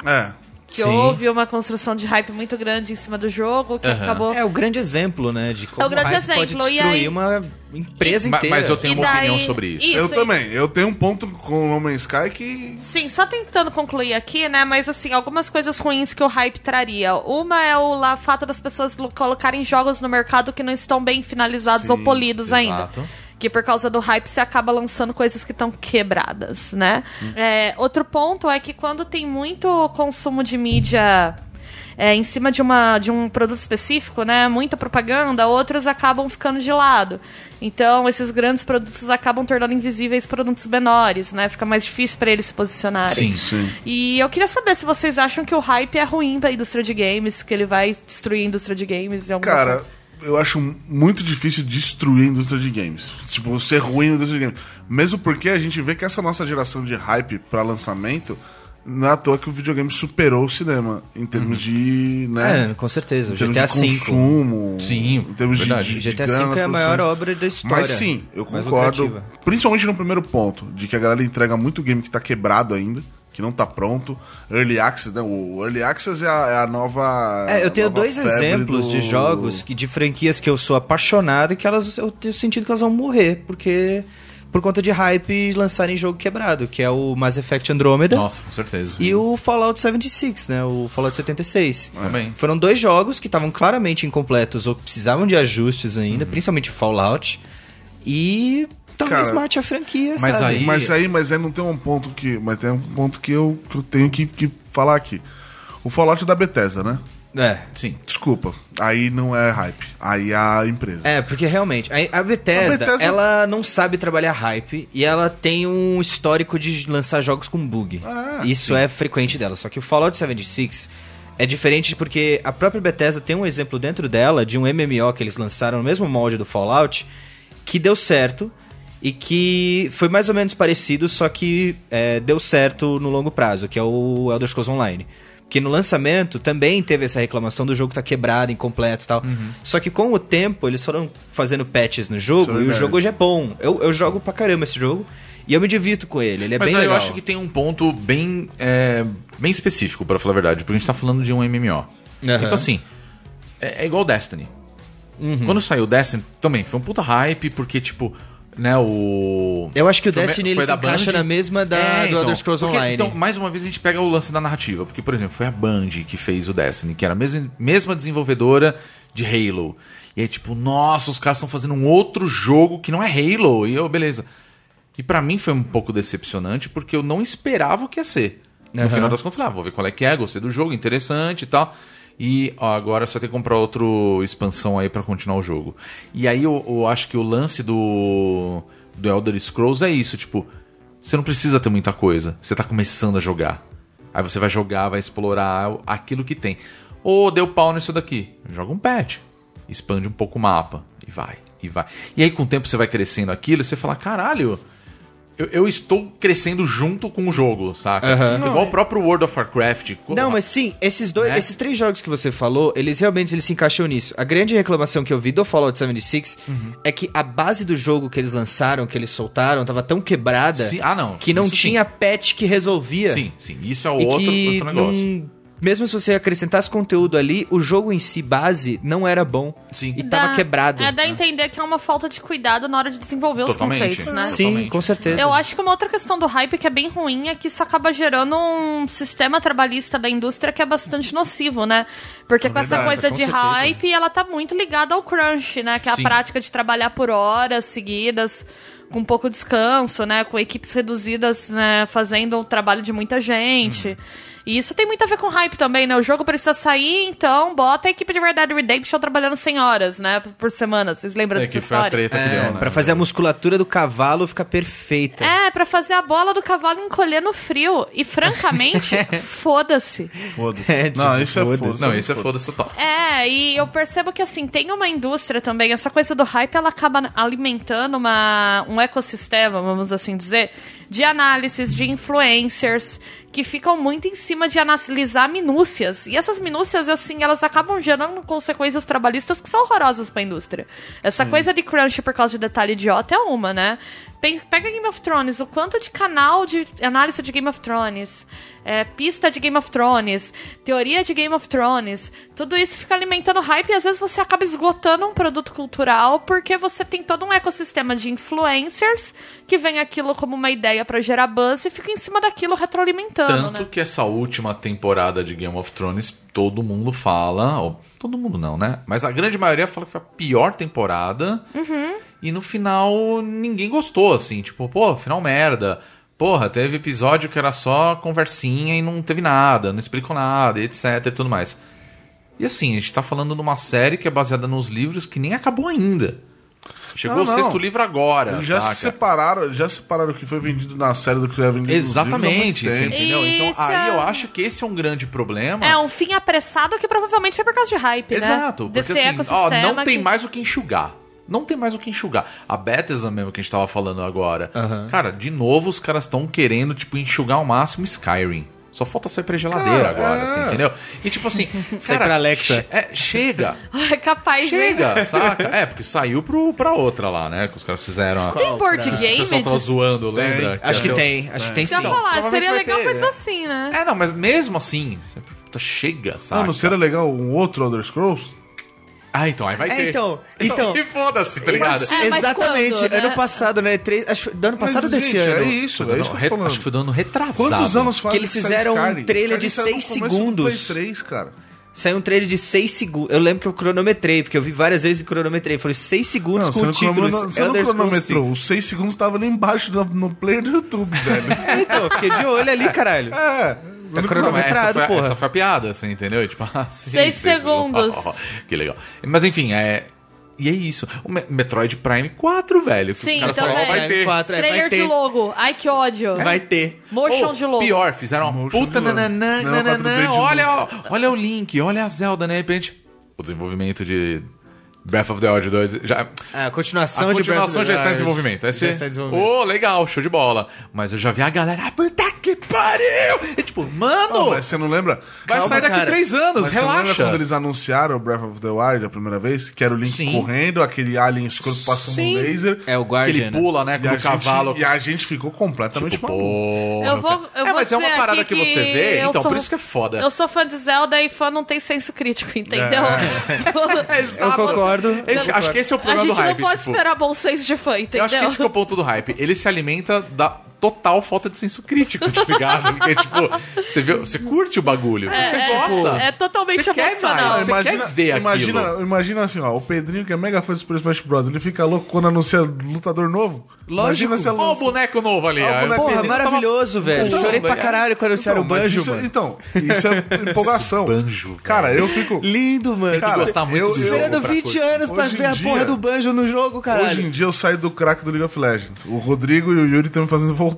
É. Que Sim. houve uma construção de hype muito grande em cima do jogo, que Aham. acabou. É o grande exemplo, né? De como É o grande hype pode exemplo, e destruir aí- uma empresa Ma- inteira. Mas eu tenho E uma daí- opinião sobre isso. eu e- também. Eu tenho um ponto com o No Man's Sky que. Sim, só tentando concluir aqui, né? Mas assim, algumas coisas ruins que o hype traria. Uma é o lá, fato das pessoas lo- colocarem jogos no mercado que não estão bem finalizados ou Sim, polidos ainda. Que por causa do hype você acaba lançando coisas que estão quebradas, né? É, outro ponto é que quando tem muito consumo de mídia é, em cima de, uma, de um produto específico, né? Muita propaganda, outros acabam ficando de lado. Então, esses grandes produtos acabam tornando invisíveis produtos menores, né? Fica mais difícil para eles se posicionarem. Sim. Sim. E eu queria saber se vocês acham que o hype é ruim pra indústria de games, que ele vai destruir a indústria de games em alguma Cara, forma. Eu acho muito difícil destruir a indústria de games. Tipo, ser ruim na indústria de games. Mesmo porque a gente vê que essa nossa geração de hype pra lançamento. Não é à toa que o videogame superou o cinema em termos de. Né, É, com certeza. O em termos GTA de V. consumo. Sim, em termos de- verdade. de, de GTA V é a maior produções. obra da história. Mas sim, eu concordo. Principalmente no primeiro ponto, de que a galera entrega muito game que tá quebrado ainda, que não tá pronto. Early Access, né? O Early Access é a, é a nova. É, eu tenho dois exemplos do- de jogos que de franquias que eu sou apaixonado e que elas eu tenho sentido que elas vão morrer porque por conta de hype lançarem jogo quebrado, que é o Mass Effect Andromeda Nossa, com certeza. e o Fallout 76, né, o Fallout 76. Também. Foram dois jogos que estavam claramente incompletos ou que precisavam de ajustes Uhum. ainda, principalmente Fallout. E talvez Cara, mate a franquia, mas sabe? aí- Mas aí, mas aí não tem um ponto que. Mas tem um ponto que eu, que eu tenho que, que falar aqui. O Fallout é da Bethesda, né? É. Sim. Desculpa. Aí não é hype. Aí é a empresa. É, porque realmente, a, Bethesda, A Bethesda- ela não sabe trabalhar hype e ela tem um histórico de lançar jogos com bug. Ah, Isso é frequente dela. Só que o Fallout 76 é diferente porque a própria Bethesda tem um exemplo dentro dela de um MMO que eles lançaram no mesmo molde do Fallout que deu certo e que foi mais ou menos parecido, só que é, deu certo no longo prazo, que é o Elder Scrolls Online. Porque no lançamento também teve essa reclamação do jogo tá quebrado, incompleto e tal. Só que com o tempo eles foram fazendo patches no Isso jogo é e o jogo hoje é bom. Eu, eu jogo pra caramba esse jogo e eu me divirto com ele. Ele é Mas bem aí legal. eu acho que tem um ponto bem, é, bem específico, pra falar a verdade, porque a gente tá falando de um MMO. Aham. Então, assim, é, é igual Destiny. Uhum. Quando saiu Destiny, também foi um puta hype, porque, tipo, né, o. Eu acho que o Foi- Destiny ele se encaixa Band. na mesma da, É, do então, Elder Scrolls porque- Online. Então, mais uma vez a gente pega o lance da narrativa. Porque, por exemplo, foi a Band que fez o Destiny, que era a mesma, mesma desenvolvedora de Halo. E aí, tipo, nossa, os caras estão fazendo um outro jogo que não é Halo. E eu, beleza. E pra mim foi um pouco decepcionante, porque eu não esperava o que ia ser. No Aham. final das contas, eu falei, ah, vou ver qual é que é, gostei do jogo, interessante e tal. E ó, agora vai ter que comprar outra expansão aí pra continuar o jogo. E aí eu, eu acho que o lance do, do Elder Scrolls é isso, tipo, você não precisa ter muita coisa. Você tá começando a jogar. Aí você vai jogar, vai explorar aquilo que tem. Ou deu pau nisso daqui. Joga um patch. Expande um pouco o mapa. E vai, e vai. E aí com o tempo você vai crescendo aquilo e você fala, caralho, eu, eu estou crescendo junto com o jogo, saca? Aham. Igual o próprio World of Warcraft. Não, mas sim, esses dois, Né? esses três jogos que você falou, eles realmente eles se encaixam nisso. A grande reclamação que eu vi do Fallout 76 Uhum. é que a base do jogo que eles lançaram, que eles soltaram, tava tão quebrada Sim, ah, não, que não isso sim. tinha patch que resolvia. Sim, sim. Isso é outro, outro negócio. não- mesmo se você acrescentasse conteúdo ali, o jogo em si, base, não era bom. Sim. E tava Dá- quebrado. É, dá a entender que é uma falta de cuidado na hora de desenvolver Totalmente. os conceitos, né? Sim, Totalmente. com certeza. Eu acho que uma outra questão do hype que é bem ruim é que isso acaba gerando um sistema trabalhista da indústria que é bastante nocivo, né? Porque com essa verdade, coisa com de certeza. hype, ela tá muito ligada ao crunch, né? Que é Sim. a prática de trabalhar por horas seguidas, com pouco descanso, né? Com equipes reduzidas, né? Fazendo o trabalho de muita gente. Uhum. E isso tem muito a ver com hype também, né? O jogo precisa sair, então bota a equipe de Red Dead Redemption trabalhando 100 horas, né? Por semana. Vocês lembram É dessa que foi a história? treta É, né? pra fazer a musculatura do cavalo ficar perfeita. É, pra fazer a bola do cavalo encolher no frio. E francamente, foda-se. Foda-se. É, tipo, não, isso é foda-se. foda-se. Não, isso é foda-se total. É, e eu percebo que assim, tem uma indústria também, essa coisa do hype, ela acaba alimentando uma, um ecossistema, vamos assim dizer, de análises, de influencers, que ficam muito em cima de analisar minúcias. E essas minúcias, assim, elas acabam gerando consequências trabalhistas que são horrorosas pra indústria. Essa coisa de crunch por causa de detalhe idiota é uma, né? Pe- Pega Game of Thrones, o quanto de canal de análise de Game of Thrones, é, pista de Game of Thrones, teoria de Game of Thrones, tudo isso fica alimentando hype e às vezes você acaba esgotando um produto cultural porque você tem todo um ecossistema de influencers que vem aquilo como uma ideia pra gerar buzz e fica em cima daquilo retroalimentando, Tanto né? que essa última temporada de Game of Thrones, todo mundo fala, ou, todo mundo não, né? Mas a grande maioria fala que foi a pior temporada. Uhum. E no final ninguém gostou, assim, tipo, pô, final merda. Porra, teve episódio que era só conversinha e não teve nada, não explicou nada, etc e tudo mais. E assim, a gente tá falando de uma série que é baseada nos livros que nem acabou ainda. Chegou Não, o não. sexto livro agora, Eles já saca? se separaram, já separaram o que foi vendido na série do que foi vendido Exatamente, muito tempo. entendeu? Então Isso aí é- eu acho que esse é um grande problema. É um fim apressado que provavelmente foi por causa de hype, né? Exato, porque Desse assim, ó, não tem que- mais o que enxugar. Não tem mais o que enxugar. A Bethesda mesmo que a gente tava falando agora. Cara, de novo os caras estão querendo, tipo, enxugar ao máximo Skyrim. Só falta sair pra geladeira Cara, agora, é. assim, entendeu? E tipo assim, Sai cara, pra Alexa. che- é, chega. É capaz, hein? Chega, saca? É, porque saiu pro, pra outra lá, né? Que os caras fizeram. a- Tem board O game? pessoal tava zoando, lembra? Acho que o- tem, acho que tem que sim. eu ia falar, seria legal ter, coisa é. assim, né? É, não, mas mesmo assim, você puta, chega, saca? Ah, não seria legal um outro Elder Scrolls? Ah, então, aí vai É, ter. então, então. E foda-se, tá ligado? É, Exatamente. quando, né? Ano passado, né? Três, acho, do ano passado Mas, desse gente, ano. É isso, Foi é isso que eu tô falando. Acho que foi do ano retrasado. Quantos anos faz Que eles fizeram um trailer de seis segundos. Play 3, cara. Saiu um trailer de 6 segundos. Eu lembro que eu cronometrei, porque eu vi várias vezes e cronometrei. Foi 6 segundos Não, com o título. cronometrou- você não cronometrou. 6. Os 6 segundos estavam ali embaixo no, no player do YouTube, velho. É, então, fiquei de olho ali, caralho. é, Tá Não, cronometrado, essa, foi, essa foi a piada, assim, entendeu? Tipo, ah, sim, Seis segundos. que legal. Mas enfim, é. E é isso. O Me- Metroid Prime 4, velho. Sim, os também. falaram, vai ter. Quatro, é, vai Trailer de ter. logo. Ai, que ódio. Vai ter. Motion Ou, de logo. Pior, fizeram uma Motion puta de logo. nananã, Cinema nananã, 4D de olha, olha o Link, olha a Zelda, né? De repente, o desenvolvimento de Breath of the Wild 2 já... A continuação, A de Breath continuação of the já está em desenvolvimento. Esse... Já está em desenvolvimento. Ô, legal, show de bola. Mas eu já vi a galera, ah, puta que pariu! E tipo, mano, Não, mas você não lembra? vai calma, sair daqui cara. três anos, Mas você não lembra relaxa. quando eles anunciaram o Breath of the Wild a primeira vez? Que era o Link Sim. correndo, aquele alien escuro passando Sim. um laser. É o Que ele Guardian. né? pula, né, E com a, o gente, cavalo. e a gente ficou completamente Tipo, maluco. Eu vou, eu é, vou mas é uma parada aqui que você vê, então sou- por isso que é foda. Eu sou fã de Zelda e fã não tem senso crítico, entendeu? Eu concordo. Esse- eu acho que esse é o A problema gente do hype. não pode tipo, esperar bom senso de fã, entendeu? Eu acho que esse que é o ponto do hype. Ele se alimenta da total falta de senso crítico, tá ligado? Porque, tipo, você, vê, você curte o bagulho, você é, gosta. é totalmente você quer emocional. mais, você quer ver imagina, aquilo. imagina assim, ó, o Pedrinho que é mega fã do Super Smash Bros. Ele fica louco quando anuncia lutador novo. Lógico. Imagina se Ó o boneco novo ali. Aí boneco Porra, Pedrinho tava- maravilhoso, velho. Então, Chorei pra velho. caralho quando anunciaram Então, o banjo, isso, mano. Então, isso é empolgação. Banjo, velho. Cara, eu fico. Lindo, mano. Tem que Cara, gostar muito eu- Esperando pra 20 curtir. anos pra ver a porra do banjo no jogo, caralho. Hoje em dia eu saio do crack do League of Legends. O Rodrigo e o Yuri estão me fazendo voltar.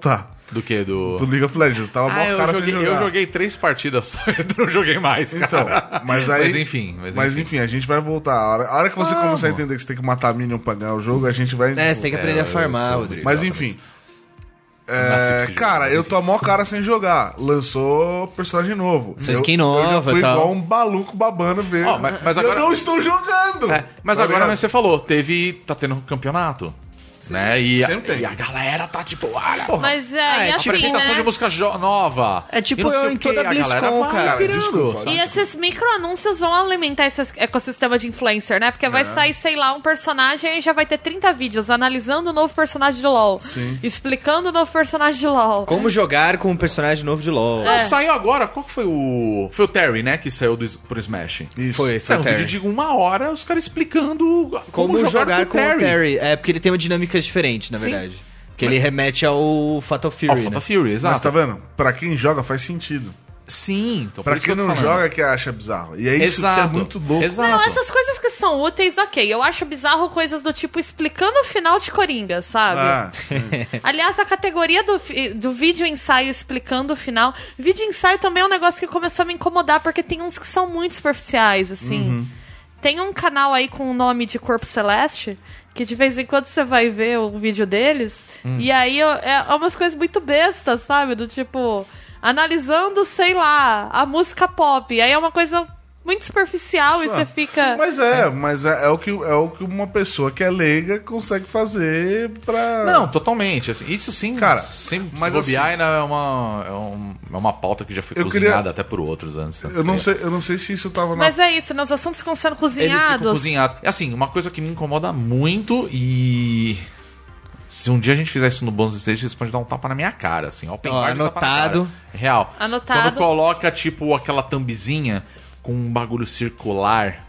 Do que? Do... Do League of Legends. Tava Ah, mó eu cara joguei, sem jogar. eu joguei três partidas só, eu não joguei mais, Então, cara. mas aí. Mas enfim, mas enfim. enfim, a gente vai voltar. A hora, a hora que você começar a entender que você tem que matar Minion pra ganhar o jogo, a gente vai. É, você tem que aprender É, a farmar, sou Rodrigo. Mas enfim. É, esse cara, eu tô a mó cara sem jogar. Lançou personagem novo. Sua skin nova fui tal. igual um maluco babando ver. Ó, mas- mas agora- Eu não estou jogando. É, mas Tá agora mas você falou, teve. tá tendo um campeonato. né? E a, e a galera tá tipo, olha, Mas é, Ah, e é assim, apresentação né? de música nova. É tipo eu em toda a galera BlizzCon, vai cara. pirando. Desculpa. E esses micro-anúncios vão alimentar esse ecossistema de influencer, né? Porque vai sair, sei lá, um personagem e já vai ter 30 vídeos analisando o novo personagem de LoL. Sim. Explicando o novo personagem de LoL. Como jogar com um personagem novo de LoL. Não, saiu agora, qual que foi o... Foi o Terry, né, que saiu do, pro Smash. Isso. Foi, Saiu um Terry. vídeo de uma hora, os caras explicando como, Como, jogar, com com o Terry. É, porque ele tem uma dinâmica diferente, na Sim. verdade. Que ele remete ao Fatal Fury, Ó, né? Fatal Fury, exato. Mas tá vendo? Pra quem joga faz sentido. Sim, então Pra quem não falando. joga que acha bizarro. E é isso Exato. que é muito louco. Exato. Não, essas coisas que são úteis, ok. Eu acho bizarro coisas do tipo explicando o final de Coringa, sabe? Ah, Aliás, a categoria do, do vídeo ensaio explicando o final. Vídeo ensaio também é um negócio que começou a me incomodar, porque tem uns que são muito superficiais, assim. Tem um canal aí com o nome de Corpo Celeste, que de vez em quando você vai ver o vídeo deles, e aí é, é umas coisas muito bestas, sabe? Do tipo, analisando, sei lá, a música pop. Aí é uma coisa muito superficial e você fica. Mas é, mas é, é o que, é o que uma pessoa que é leiga consegue fazer pra. Não, totalmente. assim, isso sim, Cara, sem mas bobear assim- é uma, é, um- é uma pauta que já foi Eu cozinhada queria- até por outros antes. Eu não, sei, eu não sei se isso tava na. Mas é isso, né? Os assuntos ficam sendo Eles ficam cozinhados. cozinhados. É assim, uma coisa que me incomoda muito e. Se um dia a gente fizer isso no bônus stage, vocês podem dar um tapa na minha cara, assim. Ó, na anotado. cara. Real. Anotado. Quando coloca, tipo, aquela thumbzinha com um bagulho circular.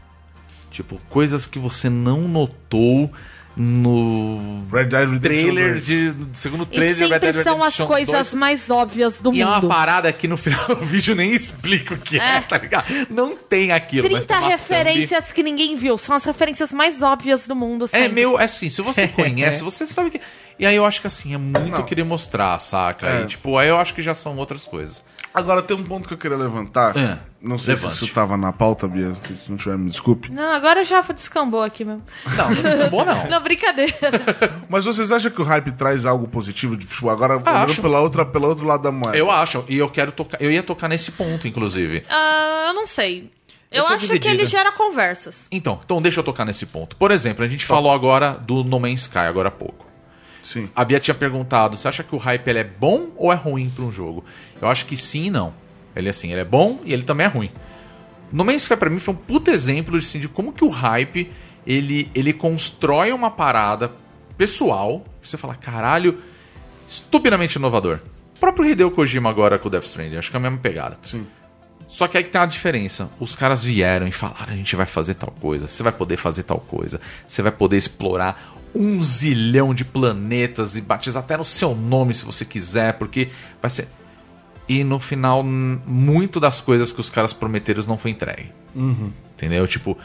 Tipo, coisas que você não notou no Red Dead Redemption trailer 2. de. no segundo E trailer de Red Dead são as Redemption coisas 2. mais óbvias do E é uma mundo. parada que no final do vídeo nem explica o que é, É. tá ligado? Não tem aquilo. mas 30 tem uma referências que ninguém viu. São as referências mais óbvias do mundo. É sempre. meio, é assim, se você conhece, você sabe que. E aí eu acho que assim, é muito Não. querer mostrar, saca? É. E, tipo, aí eu acho que já são outras coisas. Agora tem um ponto que eu queria levantar. É, Não sei levante. se isso tava na pauta, Bia. Se não tiver, me desculpe. Não, agora já descambou aqui mesmo. Não, não bom não. Não, brincadeira. Mas vocês acham que o hype traz algo positivo? de futebol? Agora, olhando acho. pela outra, pelo outro lado da moeda. Eu acho, e eu quero tocar. Eu ia tocar nesse ponto, inclusive. Ah, eu não sei. Eu Eu, acho que dividido. ele gera conversas. Então, então deixa eu tocar nesse ponto. Por exemplo, a gente falou agora do No Man's Sky, agora há pouco. Sim. A Bia tinha perguntado, você acha que o hype ele é bom ou é ruim para um jogo? Eu acho que sim e não. Ele assim, ele é bom e ele também é ruim. No Man's Sky pra mim foi um puto exemplo assim, de como que o hype ele, ele constrói uma parada pessoal, que você fala, caralho, estupidamente inovador. O próprio Hideo Kojima agora com o Death Stranding, acho que é a mesma pegada. Sim. Só que aí que tem uma diferença. Os caras vieram e falaram: a gente vai fazer tal coisa, você vai poder fazer tal coisa, você vai poder explorar um zilhão de planetas e batizar até no seu nome se você quiser, porque vai ser. e no final, muito das coisas que os caras prometeram não foi entregue. Entendeu? Tipo,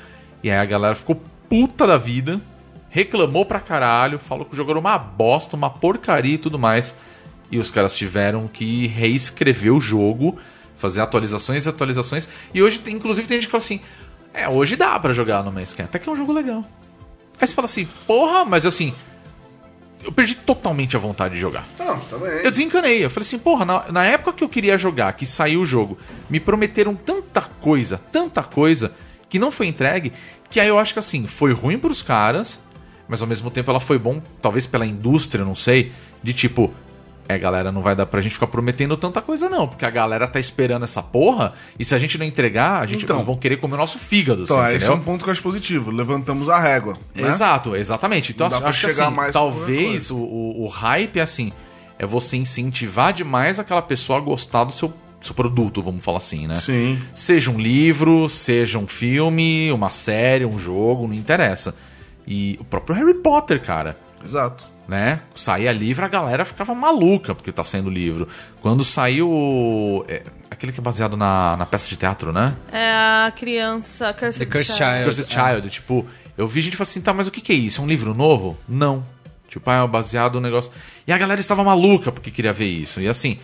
e aí a galera ficou puta da vida, reclamou pra caralho, falou que o jogo era uma bosta, uma porcaria e tudo mais. E os caras tiveram que reescrever o jogo, fazer atualizações e atualizações. E hoje, inclusive, tem gente que fala assim: é, hoje dá pra jogar no Man's Sky, até que é um jogo legal. Aí você fala assim, porra, mas assim, eu perdi totalmente a vontade de jogar. Não, também. Eu desencanei. Eu falei assim, porra, na, na época que eu queria jogar, que saiu o jogo, me prometeram tanta coisa, tanta coisa, que não foi entregue, que aí eu acho que assim, foi ruim pros caras, mas ao mesmo tempo ela foi bom, talvez pela indústria, não sei, de tipo. É, galera, não vai dar pra gente ficar prometendo tanta coisa, não. Porque a galera tá esperando essa porra. E se a gente não entregar, a gente Então. vão querer comer o nosso fígado. Então, assim, esse é um ponto que eu acho positivo. Levantamos a régua. Né? Exato, exatamente. Então, acho que assim, talvez o, o, o hype, assim, é você incentivar demais aquela pessoa a gostar do seu, seu produto, vamos falar assim, né? Sim. Seja um livro, seja um filme, uma série, um jogo, não interessa. E o próprio Harry Potter, cara, Exato. Né? Saía livro, a galera ficava maluca porque tá saindo livro. Quando saiu. é, aquele que é baseado na, na peça de teatro, né? É a criança. Cursed The Cursed Child. Child. Cursed Child, tipo, eu vi gente falar assim, tá, mas o que, que é isso? É um livro novo? Não. Tipo, ah, é baseado no negócio. E a galera estava maluca porque queria ver isso. E assim,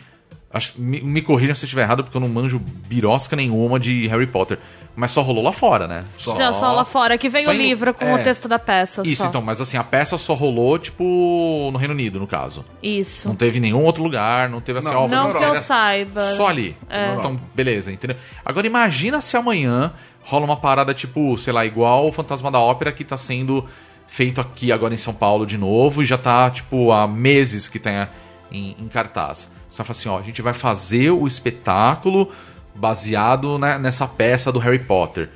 acho, me, me corrijam se eu estiver errado, porque eu não manjo birosca nenhuma de Harry Potter. Mas só rolou lá fora, né? Só, só lá fora, que vem Só o livro com é. o texto da peça. Isso, só. então, mas assim, a peça só rolou, tipo, no Reino Unido, no caso. Isso. Não teve nenhum outro lugar, não teve assim, Não, Não que eu saiba. Só ali. Então, beleza, entendeu? Agora imagina se amanhã rola uma parada tipo, sei lá, igual o Fantasma da Ópera que tá sendo feito aqui agora em São Paulo de novo e já tá, tipo, há meses que tá em, em cartaz. Você vai falar assim, ó, a gente vai fazer o espetáculo baseado né, nessa peça do Harry Potter.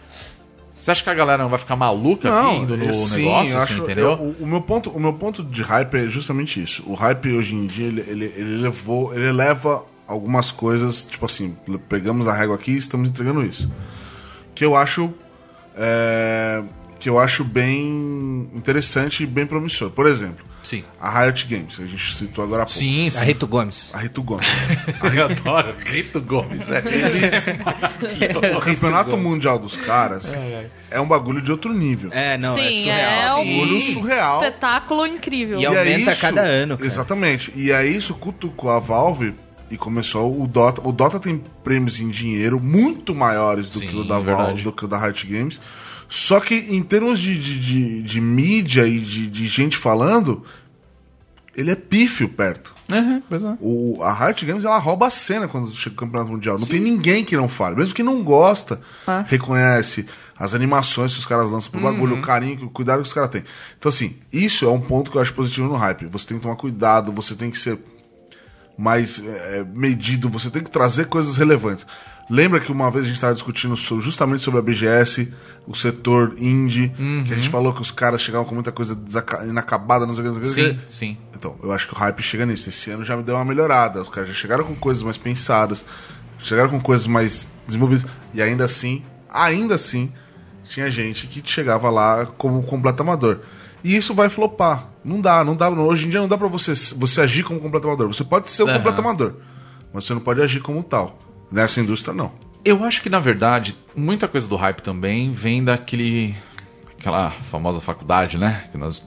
Você acha que a galera não vai ficar maluca aqui indo no é, sim, negócio, assim, acho- entendeu? eu- o, o meu ponto, o meu ponto de hype é justamente isso. O hype hoje em dia ele, ele, ele levou, ele leva algumas coisas, tipo assim, pegamos a régua aqui e estamos entregando isso. Que eu acho é, que eu acho bem interessante e bem promissor. Por exemplo, Sim. a Riot Games, que a gente citou agora há pouco. Sim, sim. A Rito Gomes. A Rito Gomes. Eu adoro. Rito Gomes. É. o campeonato mundial dos caras é um bagulho de outro nível. É, não, é Sim, surreal. é um Bagulho surreal. espetáculo incrível. E é aumenta a cada ano, cara. Exatamente. E aí isso cutucou a Valve e começou o Dota. O Dota tem prêmios em dinheiro muito maiores do Sim, que o da verdade. Valve, do que o da Riot Games. Só que em termos de, de, de, de mídia e de, de gente falando, ele é pífio perto. Uhum, pois é. O, a Riot Games ela rouba a cena quando chega o campeonato mundial. Não tem ninguém que não fale. Mesmo quem não gosta, Ah. reconhece as animações que os caras lançam pro Uhum. bagulho, o carinho, o cuidado que os caras têm. Então, assim, isso é um ponto que eu acho positivo no hype. Você tem que tomar cuidado, você tem que ser mais é, medido, você tem que trazer coisas relevantes. Lembra que uma vez a gente estava discutindo so- justamente sobre a BGS, o setor indie, que a gente falou que os caras chegavam com muita coisa inacabada, não sei o que, não sei o que. Sim, sim. Então, eu acho que o hype chega nisso. Esse ano já me deu uma melhorada. Os caras já chegaram com coisas mais pensadas, chegaram com coisas mais desenvolvidas. E ainda assim, ainda assim, tinha gente que chegava lá como completo amador. E isso vai flopar. Não dá, não dá. Hoje em dia não dá pra você, você agir como completo amador. Você pode ser um Aham. completo amador, mas você não pode agir como tal. Nessa indústria, não. Eu acho que, na verdade, muita coisa do hype também vem daquele. aquela famosa faculdade, né? Que nós.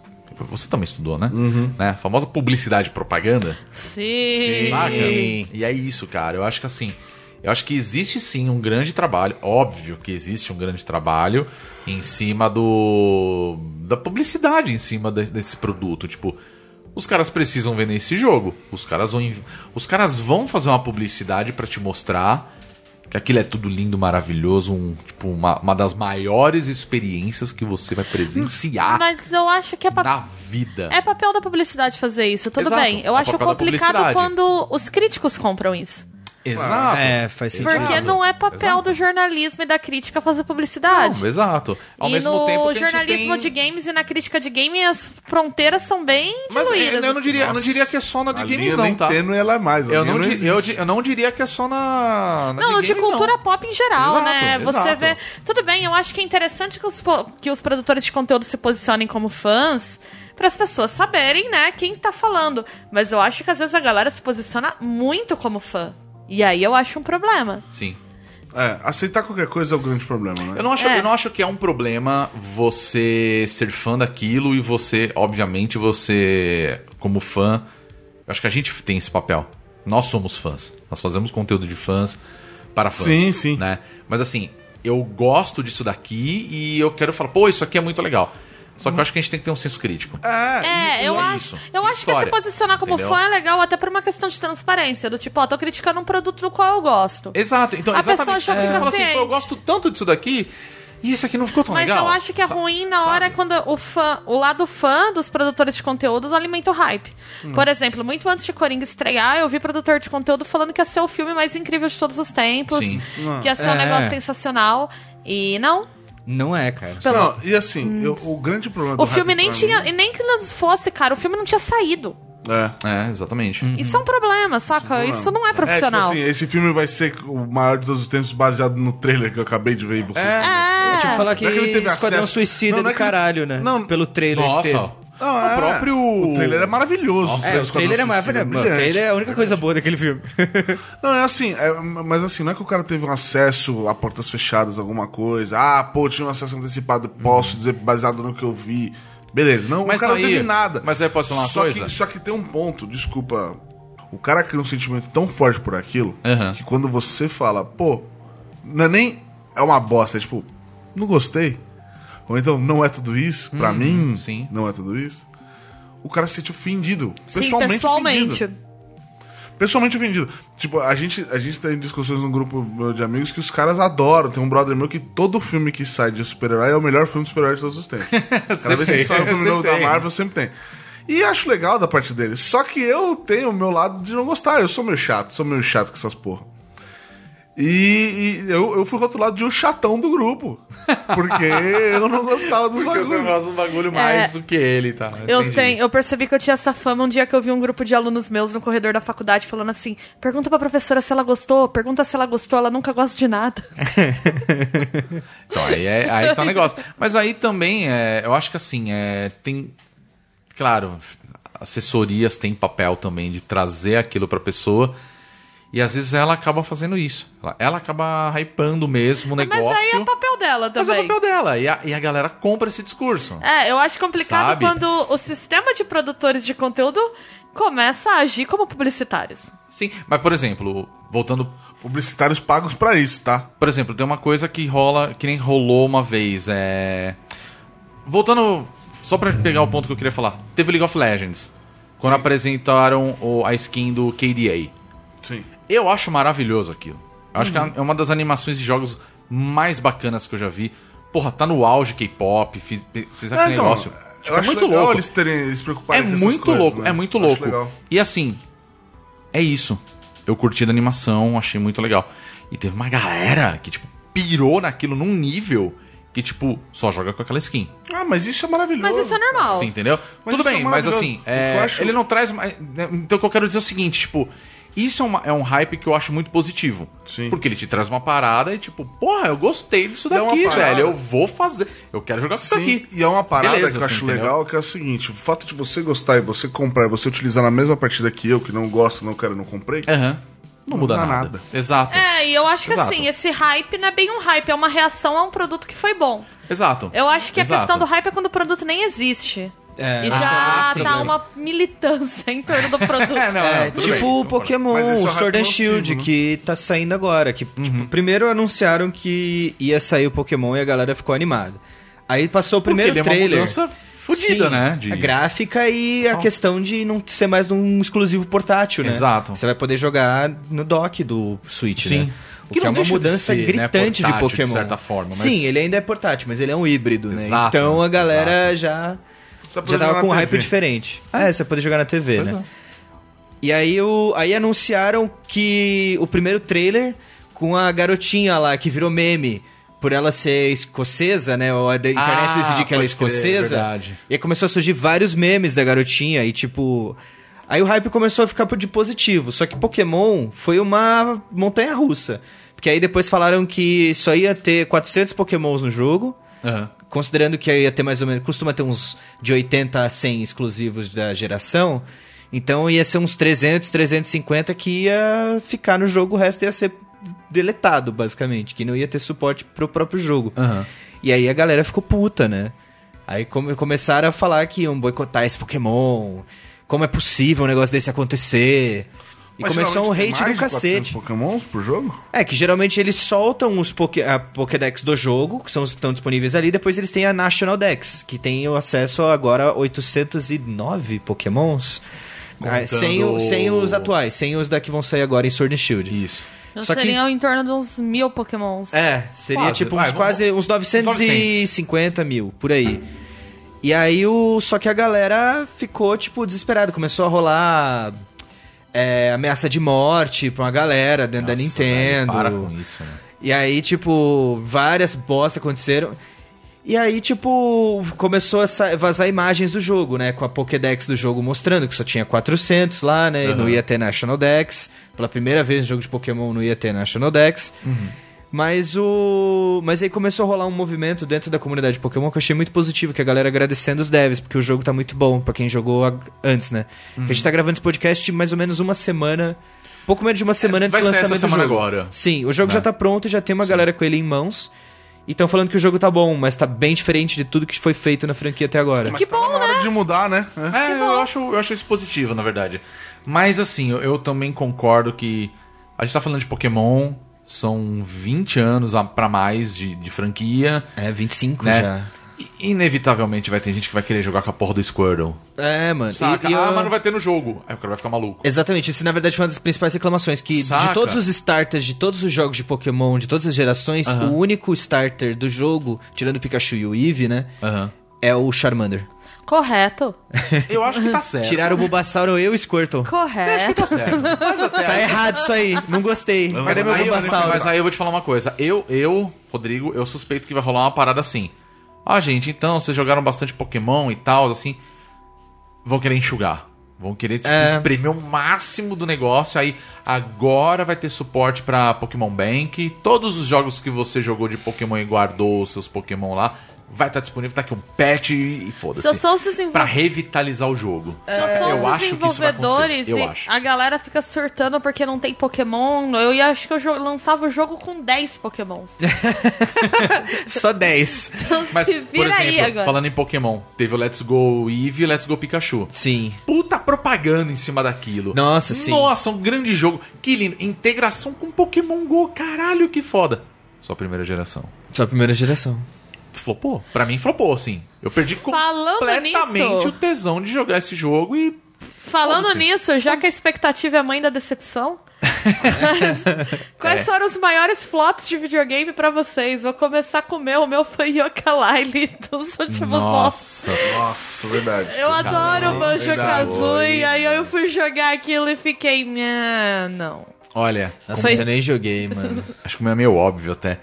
Você também estudou, né? né? A famosa publicidade e propaganda. Sim. Saca? E é isso, cara. Eu acho que assim. Eu acho que existe sim um grande trabalho. Óbvio que existe um grande trabalho em cima do. da publicidade em cima de- desse produto. Tipo, os caras precisam vender esse jogo. Os caras vão, os caras vão fazer uma publicidade pra te mostrar que aquilo é tudo lindo, maravilhoso, um, tipo, uma, uma das maiores experiências que você vai presenciar Mas eu acho que é, pa- na vida. é papel da publicidade fazer isso, tudo Exato, bem. Eu é acho complicado quando os críticos compram isso. Exato. É, faz sentido. Porque não é papel exato. do jornalismo e da crítica fazer publicidade. Não, exato. Ao e mesmo no tempo jornalismo tem- de games e na crítica de game, as fronteiras são bem Mas eu, diluídas. eu não assim. diria, eu não diria que é só na de a games, linha não, tá? tênue ela é mais. Eu linha não, di- eu, eu não diria que é só na. na Não, no de games, cultura não. pop em geral, Exato, né? Você exato. vê. Tudo bem, eu acho que é interessante que os, que os produtores de conteúdo se posicionem como fãs. Para as pessoas saberem, né, quem tá falando. Mas eu acho que às vezes a galera se posiciona muito como fã. E aí eu acho um problema. Sim. É, aceitar qualquer coisa é o grande problema, né? Eu não, acho, É. eu não acho que é um problema você ser fã daquilo e você, obviamente, você, como fã, eu acho que a gente tem esse papel. Nós somos fãs. Nós fazemos conteúdo de fãs para fãs. Sim, sim. Né? Mas assim, eu gosto disso daqui e eu quero falar, pô, isso aqui é muito legal. Só que eu acho que a gente tem que ter um senso crítico. É, e- eu é acho, isso. eu acho que se posicionar como entendeu? fã é legal até por uma questão de transparência, do tipo, ó, tô criticando um produto do qual eu gosto. Exato. Então, A pessoa exatamente. Você fica fala assim, eu gosto tanto disso daqui e esse aqui não ficou tão Mas legal. eu acho que é ruim na hora quando o fã, o lado fã dos produtores de conteúdos alimenta o hype. Hum. Por exemplo, muito antes de Coringa estrear, eu vi produtor de conteúdo falando que ia ser o filme mais incrível de todos os tempos, Sim. que ia ser um É. negócio sensacional. E não. Não é, cara. Pelo- Não, e assim, eu- o grande problema do o filme nem tinha. mim- E nem que não fosse, cara, o filme não tinha saído. É. É, exatamente. Isso é um problema, saca? Isso não é profissional. É, tipo assim, esse filme vai ser o maior de todos os tempos baseado no trailer que eu acabei de ver e vocês É. também. É. Eu tinha que falar que Não é que ele teve Esquadrão acesso- Suicida Não, não do é que ele- caralho, né? Não. Pelo trailer que teve. Não, o é. próprio... O trailer é maravilhoso. Nossa, É, o trailer é maravilhoso. Mano, O trailer é a única coisa boa daquele filme. Não, é assim, é, mas assim, não é que o cara teve um acesso a portas fechadas, alguma coisa. Ah, pô, tinha um acesso antecipado, posso dizer baseado no que eu vi. Beleza, não, Mas o cara aí- não teve nada. mas aí posso falar uma só coisa? Que, só que tem um ponto, desculpa. O cara cria um sentimento tão forte por aquilo Aham. que quando você fala, pô, não é nem. É uma bosta, é tipo, não gostei. Ou então, não é tudo isso, pra mim, Uhum, sim. não é tudo isso. O cara se sente ofendido. Sim, Pessoalmente, pessoalmente. ofendido pessoalmente ofendido. Tipo, a gente, a gente tem discussões num grupo de amigos que os caras adoram. Tem um brother meu que todo filme que sai de super-herói é o melhor filme de super-herói de todos os tempos. Cada vez que sai um filme novo da. Marvel, sempre tem. E acho legal da parte dele. Só que eu tenho o meu lado de não gostar. Eu sou meio chato, sou meio chato com essas porra. E, e eu, eu fui rotulado de um chatão do grupo. Porque eu não gostava dos Porque bagulhos. gosta do bagulho mais É. do que ele, tá? Eu, tenho, eu percebi que eu tinha essa fama um dia que eu vi um grupo de alunos meus no corredor da faculdade falando assim: pergunta pra professora se ela gostou, pergunta se ela gostou, ela nunca gosta de nada. Então, aí, é, aí tá o negócio. Mas aí também, é, eu acho que assim, é, tem. Claro, assessorias têm papel também de trazer aquilo pra pessoa. E às vezes ela acaba fazendo isso. Ela, ela acaba hypando mesmo o negócio. Mas aí é o papel dela Mas é o também. papel dela. E a, e a galera compra esse discurso. É, eu acho complicado Sabe? quando o sistema de produtores de conteúdo começa a agir como publicitários. Sim, mas por exemplo, voltando Publicitários pagos pra isso, tá? Por exemplo, tem uma coisa que rola, que nem rolou uma vez. É... Voltando, só pra pegar o ponto que eu queria falar. Teve League of Legends. Quando apresentaram o- a skin do KDA. Sim. Eu acho maravilhoso aquilo. Eu acho Uhum. que é uma das animações de jogos mais bacanas que eu já vi. Porra, tá no auge K-pop, fiz, fiz É, aquele então, negócio. eu Tipo, é acho muito legal louco. eles terem eles se preocuparem É muito coisas, louco, né? é muito louco. legal. E assim, é isso. Eu curti da animação, achei muito legal. E teve uma galera que, tipo, pirou naquilo num nível que, tipo, só joga com aquela skin. Ah, mas isso é maravilhoso. Mas isso é normal. Assim, entendeu? Mas Tudo é bem, mas maravilhoso. assim, O que é, acho- ele não traz. mais- né, Então o que eu quero dizer é o seguinte, tipo. Isso é, uma- é um hype que eu acho muito positivo. Sim. Porque ele te traz uma parada e, tipo, porra, eu gostei disso é daqui, velho. Eu vou fazer. Eu quero jogar com isso Sim, aqui. e é uma parada Beleza, que eu assim, acho entendeu? legal, que é o seguinte, o fato de você gostar e você comprar e você utilizar na mesma partida que eu, que não gosto, não quero, não comprei, Aham. Não, Não muda nada. nada. Exato. É, e eu acho que Exato. assim, esse hype não é bem um hype, é uma reação a um produto que foi bom. Exato. Eu acho que a Exato. questão do hype é quando o produto nem existe. É. E já Ah, sim. tá uma militância em torno do produto. É, não, É, não, tudo tipo bem, o. Pokémon, é o Sword and Shield, né? que tá saindo agora. Que, tipo, primeiro anunciaram que ia sair o Pokémon e a galera ficou animada. Aí passou o primeiro Porque ele é uma trailer. mudança fodida, Sim, né? De- A gráfica e a questão de não ser mais um exclusivo portátil, né? Exato. Você vai poder jogar no dock do Switch, Sim. né? O Que que, é uma de mudança ser, né, gritante de portátil, de Pokémon. certa forma, mas- Sim, ele ainda é portátil, mas ele é um híbrido, né? Exato, então a galera exato. já já tava com um hype diferente. É, você pode jogar na TV, Pois né? é. E aí, o, aí anunciaram que o primeiro trailer com a garotinha lá que virou meme por ela ser escocesa, né? Ou a internet Ah, decidir que ela é pode crer, escocesa. verdade. E aí começou a surgir vários memes da garotinha e tipo. Aí o hype começou a ficar de positivo. Só que Pokémon foi uma montanha russa. Porque aí depois falaram que só ia ter 400 Pokémons no jogo. Aham. Considerando que ia ter mais ou menos. Costuma ter uns de 80 a 100 exclusivos da geração. Então ia ser uns 300, 350 que ia ficar no jogo, o resto ia ser deletado, basicamente, que não ia ter suporte pro próprio jogo. E aí a galera ficou puta, né? Aí come- começaram a falar que iam boicotar esse Pokémon, como é possível um negócio desse acontecer. E Mas começou um hate mais do de 400 cacete. pokémons por jogo? É, que geralmente eles soltam os poké, a Pokédex do jogo, que são os que estão disponíveis ali, depois eles têm a National Dex, que tem o acesso a agora a 809 Pokémons. Ah, Contando- sem, o- sem os atuais, sem os da que vão sair agora em Sword and Shield. Isso. Então Só que- seriam em torno de uns mil pokémons. É, seria Quase, tipo vai, uns vamos- quase uns 950 mil, por aí. E aí o. Só que a galera ficou, tipo, desesperada. Começou a rolar é, ameaça de morte pra uma galera dentro da Nossa, velho, Nintendo. para com isso, né? E aí, tipo, várias bosta aconteceram. E aí, tipo, começou a vazar imagens do jogo, né? Com a Pokédex do jogo mostrando que só tinha 400 lá, né? E não ia ter National Dex. Pela primeira vez no jogo de Pokémon não ia ter National Dex. Mas o. Mas aí começou a rolar um movimento dentro da comunidade de Pokémon que eu achei muito positivo, que a galera agradecendo os devs, porque o jogo tá muito bom pra quem jogou a- antes, né? Que a gente tá gravando esse podcast mais ou menos uma semana. Pouco menos de uma semana antes É, vai do ser essa lançamento do semana jogo. agora. Sim, o jogo Né? já tá pronto e já tem uma galera com ele em mãos. E estão falando que o jogo tá bom, mas tá bem diferente de tudo que foi feito na franquia até agora. Mas tava na hora de mudar, né? É. É, eu acho, eu acho isso positivo, na verdade. Mas assim, eu, eu também concordo que a gente tá falando de Pokémon, são 20 anos a- pra mais de, de franquia. É, 25 Né? já. E, inevitavelmente vai ter gente que vai querer jogar com a porra do Squirtle. É, mano. e- Saca? e eu- Ah, mas não vai ter no jogo. Aí o cara vai ficar maluco. Exatamente, isso na verdade foi uma das principais reclamações, que de Saca? todos os starters, de todos os jogos de Pokémon, de todas as gerações, Aham. o único starter do jogo, tirando o Pikachu e o Eevee, né, Aham. É o Charmander. Correto. Eu acho que tá certo. Tiraram o Bulbasauro e o Squirtle. Correto. Tá certo. Mas até Tá errado isso aí, não gostei. Mas Cadê meu aí, eu- Bulbasauro? mas aí eu vou te falar uma coisa. Eu, eu, Rodrigo, eu suspeito que vai rolar uma parada assim. Ah, gente, então, vocês jogaram bastante Pokémon e tal, assim. Vão querer enxugar. Vão querer, tipo, É. espremer o máximo do negócio. Aí agora vai ter suporte pra Pokémon Bank. Todos os jogos que você jogou de Pokémon e guardou os seus Pokémon lá. Vai estar disponível, tá aqui um patch e foda-se. Se eu sou os desenvol- Pra revitalizar o jogo. Se eu sou eu os desenvolvedores. Eu acho. a galera fica surtando porque não tem Pokémon, eu ia, acho que eu lançava o jogo com 10 Pokémons. Só 10. Então Mas, se por vira aí exemplo, agora. falando em Pokémon, teve o Let's Go Eevee e o Let's Go Pikachu. Sim. Puta propaganda em cima daquilo. Nossa, sim. Nossa, um grande jogo. Que lindo. Integração com Pokémon GO, caralho, que foda. Só primeira geração. Só a primeira geração. Flopou? Pra mim, flopou, assim. Eu perdi Falando completamente nisso- o tesão de jogar esse jogo e. Falando nisso, já que a expectativa é mãe da decepção, quais É. foram os maiores flops de videogame pra vocês? Vou começar com o meu. O meu foi Yooka-Laylee dos últimos anos. Nossa. Nossa, verdade. Eu adoro o Banjo. Kazooie, aí eu fui jogar aquilo e fiquei. "Nha, Não. Olha, Nossa, Foi- eu nem joguei, mano. acho que o meu é meio óbvio até.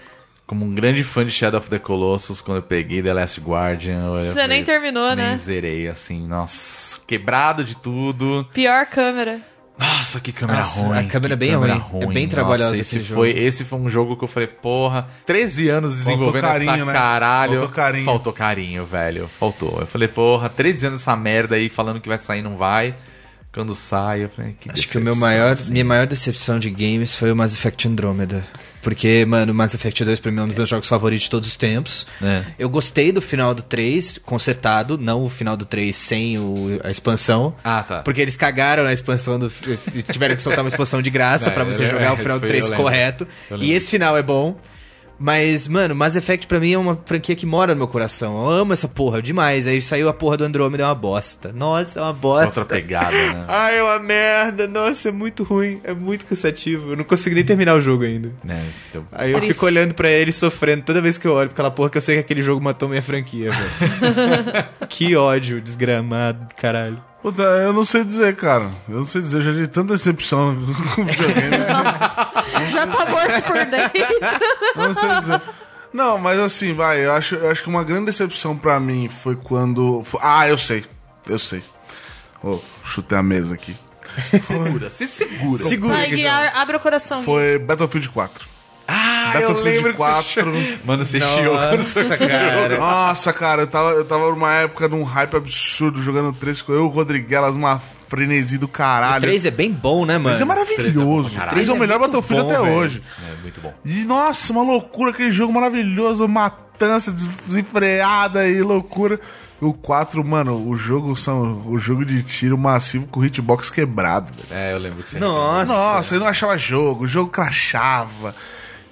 Como um grande fã de Shadow of the Colossus, quando eu peguei The Last Guardian. eu Você falei, nem terminou, nem né? zerei, assim, nossa. Quebrado de tudo. Pior câmera. Nossa, que câmera Nossa, ruim. a câmera é bem ruim. É bem trabalhosa Nossa, esse foi, jogo. esse foi um jogo que eu falei, porra, 13 anos Faltou desenvolvendo carinho, essa né? caralho. Faltou carinho. Faltou carinho, velho. Faltou. Eu falei, porra, 13 anos essa merda aí falando que vai sair não vai. Quando sai, eu falei, que Acho que o meu maior, assim. minha maior decepção de games foi o Mass Effect Andromeda. Porque, mano, o Mass Effect 2 pra mim é um dos meus jogos favoritos de todos os tempos. É. Eu gostei do final do 3 consertado, não o final do 3 sem o- a expansão. Ah, tá. Porque eles cagaram na expansão do. e tiveram que soltar uma expansão de graça pra você jogar o final do foi- 3 eu lembro. correto. E esse final é bom. Mas, mano, Mass Effect pra mim é uma franquia que mora no meu coração. Eu amo essa porra demais. Aí saiu a porra do Andromeda, é uma bosta. Nossa, é uma bosta. Outra pegada, né? Ai, é uma merda. Nossa, é muito ruim. É muito cansativo. Eu não consegui nem terminar o jogo ainda. né? Então, Aí eu Triste. fico olhando pra ele sofrendo toda vez que eu olho pra aquela porra que eu sei que aquele jogo matou minha franquia, velho. que ódio, desgramado, caralho. Puta, eu não sei dizer, cara. Eu não sei dizer, eu já tive tanta decepção com videogame. Já tá morto por dentro. eu não sei dizer. Não, mas assim, vai, eu acho, eu acho que uma grande decepção pra mim foi quando. fo- Ah, eu sei. Eu sei. Oh, chutei a mesa aqui. segura, se segura. Segura. Vai, que Gui, a- abre o coração. Gui. Foi Battlefield 4. Ah, eu lembro que você 4. chi- Mano, você chiou quando você Nossa, cara. Nossa, cara, eu tava, eu tava numa época num hype absurdo jogando 3 com eu e o Rodriguelas, uma frenesi do O caralho. 3 é bem bom, né, mano? Três é maravilhoso. Três é bom pra 3 é o melhor É Battlefield bom, até velho. hoje. É muito bom. E nossa, uma loucura, aquele jogo maravilhoso, matança des- desenfreada e loucura. O 4, mano, o jogo são o jogo de tiro massivo com hitbox quebrado. velho. É, eu lembro que você. Nossa. Nossa, eu não achava jogo, o jogo crashava.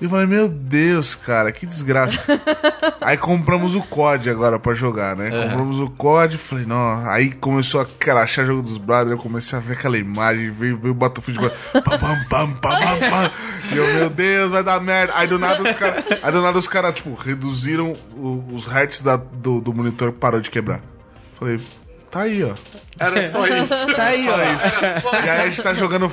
E eu falei, meu Deus, cara, que desgraça. aí compramos o COD agora pra jogar, né? Compramos o COD, falei, nossa. Aí começou a crashar jogo dos brothers, eu comecei a ver aquela imagem, veio, veio o Battlefield, pam, pam, pam, pam, pam, pam. E eu, meu Deus, vai dar merda. Aí do nada os caras, aí do nada os caras, tipo, reduziram o- os hertz da- do, do monitor, parou de quebrar. Falei, tá aí, ó. Era só isso. Tá aí, Só ó. isso. E aí a gente tá jogando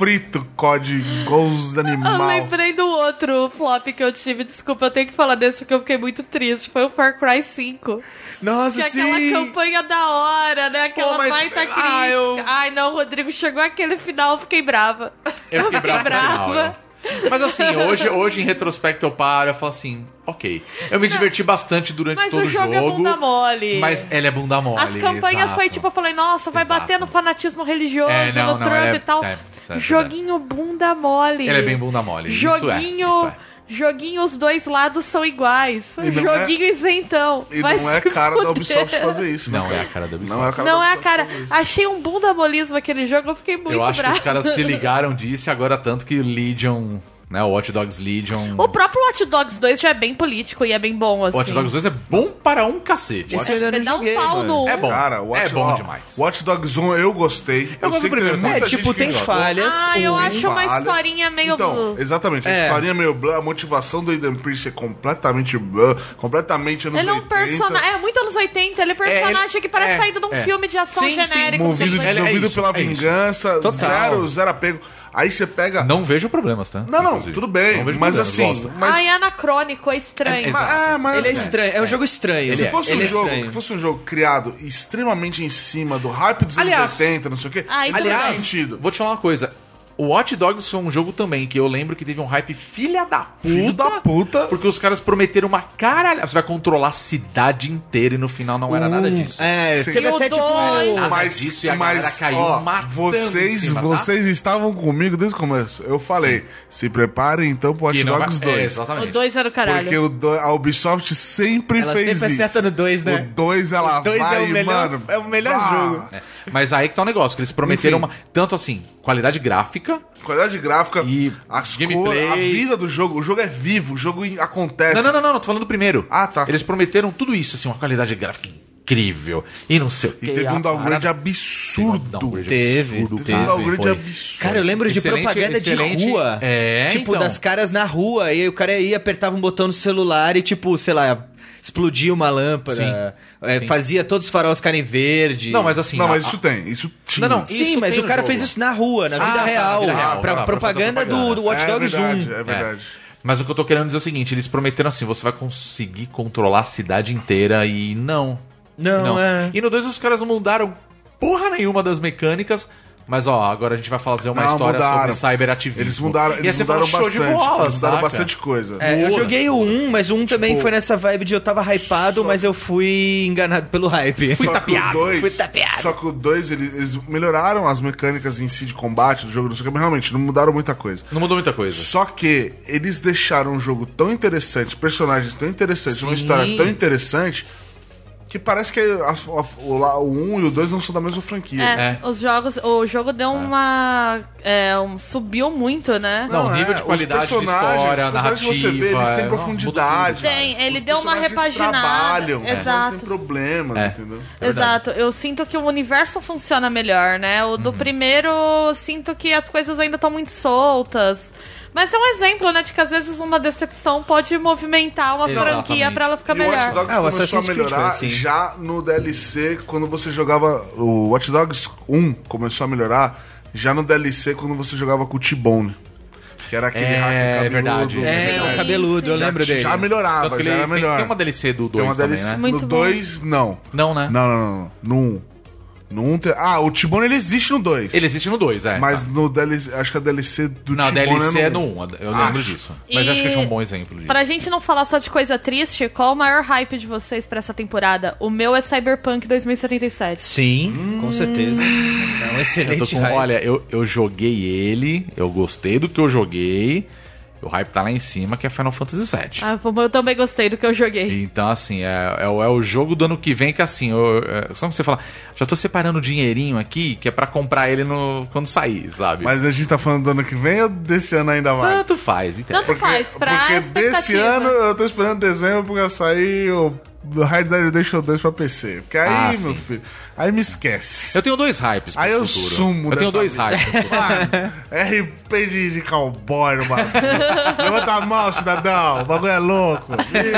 frito COD igual os Eu animais. lembrei do outro flop que eu tive. Desculpa, eu tenho que falar desse porque eu fiquei muito triste. Foi o Far Cry 5. Nossa, Que aquela sim. campanha da hora, né? Aquela Pô, mas- baita ah, crítica. eu- Ai, não, Rodrigo, chegou aquele final, eu fiquei brava. Eu fiquei bravo. brava. no final, eu. Mas assim, hoje, hoje em retrospecto eu paro e falo assim, ok. Eu me diverti bastante durante Mas todo o jogo, é bunda mole. Mas ela é bunda mole. As campanhas exato. foi tipo, eu falei, nossa, vai Exato. bater no fanatismo religioso, É, não, no não, Trump é- e tal. é, isso é Joguinho bunda mole. Ele é bem bunda mole. Isso é, Joguinho. isso é. Joguinho, os dois lados são iguais. Não Joguinho isentão. E Vai não é cara fuder. da Ubisoft fazer isso, né? Não é a cara da Ubisoft. Não é a cara Não da é a cara. Achei um bunda molismo aquele jogo, eu fiquei muito Eu acho brava. que os caras se ligaram disso e agora tanto que Legion, né, o Watch Dogs Legion... O próprio Watch Dogs 2 já é bem político e é bem bom, assim. Watch Dogs 2 é bom para um cacete. Esse eu ainda não Dá um pau no... É bom. Cara, Watch, é bom demais. Watch Dogs 1 eu gostei. Eu, gosto sei do tem primeiro muita É, gente tipo, tem falhas. Ah, eu o- acho uma falhas. historinha meio... Então, exatamente. A É. historinha meio blá, a motivação do Aiden Pierce é completamente blá, completamente anos Ele é um 80. personagem. É muito anos 80. Ele é personagem ele- que parece é, saído de um é. filme de ação Sim, sim, genérico. dos Movido, Ele é 80. movido isso, pela é isso. vingança, Total. zero, zero apego. Aí você pega. Não vejo problemas, tá? não, não, Inclusive. tudo bem. Não vejo mas problemas, assim. gosto. Mas, Ai, é anacrônico, é estranho. É, mas, é, mas Ele é assim, estranho, é um jogo estranho. Se Ele fosse é. um é jogo, estranho. fosse um jogo criado extremamente em cima do hype dos Aliás- anos 80, não sei o quê, Ah, aliás, não faz tem. sentido. Vou te falar uma coisa. O Watch Dogs foi um jogo também que eu lembro que teve um hype filha da puta. Filho da puta. Porque os caras prometeram uma caralho. Você vai controlar a cidade inteira e no final não era nada disso. É, Sim. teve o até tipo. dois? Nada mas, disso e a mas galera caiu ó, vocês, cima, tá? vocês estavam comigo desde o começo. Eu falei, se preparem então pro Watch Que não vai- Dogs É, 2. O exatamente. 2 era o caralho. porque o do- a Ubisoft sempre Ela fez sempre isso. acerta no 2, né? O 2 ela O dois é vai, o melhor- mano, é o melhor bah. jogo. É. Mas aí que tá o negócio, que eles prometeram Enfim. uma. Tanto assim, qualidade gráfica. Qualidade gráfica, E as gameplay. cores, a vida do jogo. O jogo é vivo, o jogo acontece. Não, não, não, não, não, tô falando do primeiro. Ah, tá. Eles prometeram tudo isso, assim, uma qualidade gráfica incrível. E não sei o E que. teve um downgrade parada- absurdo. Teve um downgrade Teve, absurdo, Teve um cara. downgrade Foi. absurdo. Cara, eu lembro de Excelente- propaganda excelente- de rua. É, Tipo, então. das caras na rua. E aí o cara ia, apertava um botão no celular e, tipo, sei lá, explodia uma lâmpada. é, Fazia todos os faróis ficarem verde. Não, mas assim. Não, a- mas a- isso tem, isso tinha. Não, não, Sim, mas o cara jogo. fez isso na rua, na Ah, vida tá, na real. vida real, pra tá, pra propaganda fazer do, do propaganda. Watch é Dogs verdade, 1. É verdade. Mas o que eu tô querendo dizer é o seguinte: eles prometeram assim, você vai conseguir controlar a cidade inteira e não. Não, é. E no 2 os caras não mudaram porra nenhuma das mecânicas. Mas ó, agora a gente vai fazer uma Não, história mudaram. sobre cyberativismo. Eles mudaram, E eles mudaram show de bastante. bola, eles mudaram saca? bastante coisa. É, eu joguei o 1, mas o 1 também Tipo, foi nessa vibe de eu tava hypado, só- mas eu fui enganado pelo hype. Fui só tapeado, que o 2, fui tapeado. Só que o 2, eles, eles melhoraram as mecânicas em si de combate do jogo, não sei o que, mas realmente não mudaram muita coisa. Não mudou muita coisa. Só que eles deixaram um jogo tão interessante, personagens tão interessantes, uma Sim. história tão interessante, que parece que a- a- o, lá- o 1 e o 2 não são da mesma franquia. É, É. os jogos, o jogo deu uma. é, um- subiu muito, né? Não, Não, nível é, de os qualidade de personagens- história, os personagens que você vê, eles narrativa, têm é, profundidade. Tem, ele Os deu uma repaginada. trabalham, Exato. Eles têm problemas, É. entendeu? É. Exato, eu sinto que o universo funciona melhor, né? O Uhum. do primeiro, eu sinto que as coisas ainda estão muito soltas. Mas é um exemplo, né, de que às vezes uma decepção pode movimentar uma Exatamente. franquia pra ela ficar E o Watch melhor. Dogs Ah, o começou a melhorar assim. já no DLC, quando você jogava. O Watch Dogs 1 começou a melhorar já no DLC quando você jogava com o T-Bone. Que era aquele É, hacker é cabeludo. verdade. É, o cabeludo, eu sim. lembro já, dele. Já melhorava, já ele era tem, melhor. tem uma DLC do Tem 2 uma também, DLC. né? Muito no bom. 2, não. Não, né? Não, não, não. No 1. No 1 tem- Ah, o Tibone ele existe no 2. Ele existe no 2, é. Mas tá. no DLC, acho que a DLC do Não, a Tibone DLC é no no 1, eu lembro Acho. disso. Mas E acho que esse é um bom exemplo disso. Pra gente não falar só de coisa triste, qual o maior hype de vocês pra essa temporada? O meu é Cyberpunk 2077. Sim, com certeza. É um Eu tô excelente com- hype. olha, eu, eu joguei ele, eu gostei do que eu joguei. O hype tá lá em cima, que é Final Fantasy VII. Ah, eu também gostei do que eu joguei. Então, assim, é, é, o- é o jogo do ano que vem que, assim, eu, é, só que você fala, já tô separando dinheirinho aqui, que é pra comprar ele no, quando sair, sabe? Mas a gente tá falando do ano que vem ou desse ano ainda vai? Tanto faz, entendeu? Tanto faz, pra porque desse ano eu tô esperando dezembro porque vai sair o Hard Dead Redemption 2 pra PC. Porque aí, Ah, meu sim. filho, aí me esquece. Eu tenho dois hypes pro Aí eu futuro. sumo Eu tenho dois vida. hypes pro futuro. Mano, RP de, de cowboy no bagulho. Levanta a mão, cidadão. O bagulho é louco.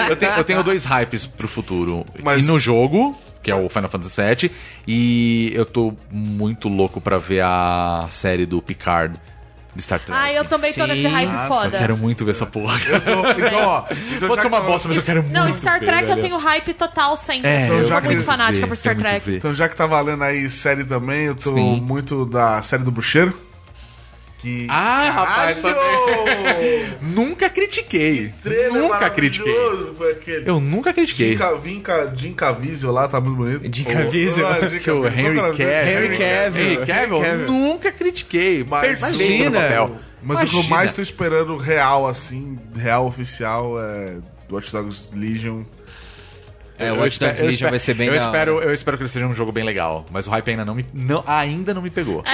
eu, tenho, eu tenho dois hypes pro futuro. Mas- E no jogo, que é o Final Fantasy VII, e eu tô muito louco pra ver a série do Picard de Star Trek. Ah, eu também tô Sim. nesse hype Nossa, foda. Eu quero muito ver essa porra. Então, então, ó. Então, Pode já ser uma bosta, mas eu quero muito Não, Star ver, Trek eu velho. tenho hype total sempre. É, eu eu sou muito fanática ver, por Star Trek. ver. Então, já que tá valendo aí série também, eu tô Sim. muito da série do Bruxeiro. Que. Ah, rapaz, nunca critiquei. Nunca critiquei. Foi aquele. Eu nunca critiquei. Jim, Ca- Jim Caviezel lá, tá muito bonito. Jim Caviezel? Ah, Jim Que o. Henry? Cavill. Henry Cavill. Henry nunca critiquei. Mas- Perfeito no Imagina. papel. Mas o que eu Imagina. mais tô esperando real, assim, real oficial, é Watch Dogs Legion. É, o Eu Watch espero- Dogs eu Legion espero- vai ser bem eu da espero, hora. eu espero que ele seja um jogo bem legal. Mas o hype ainda não me, não, ainda não me pegou.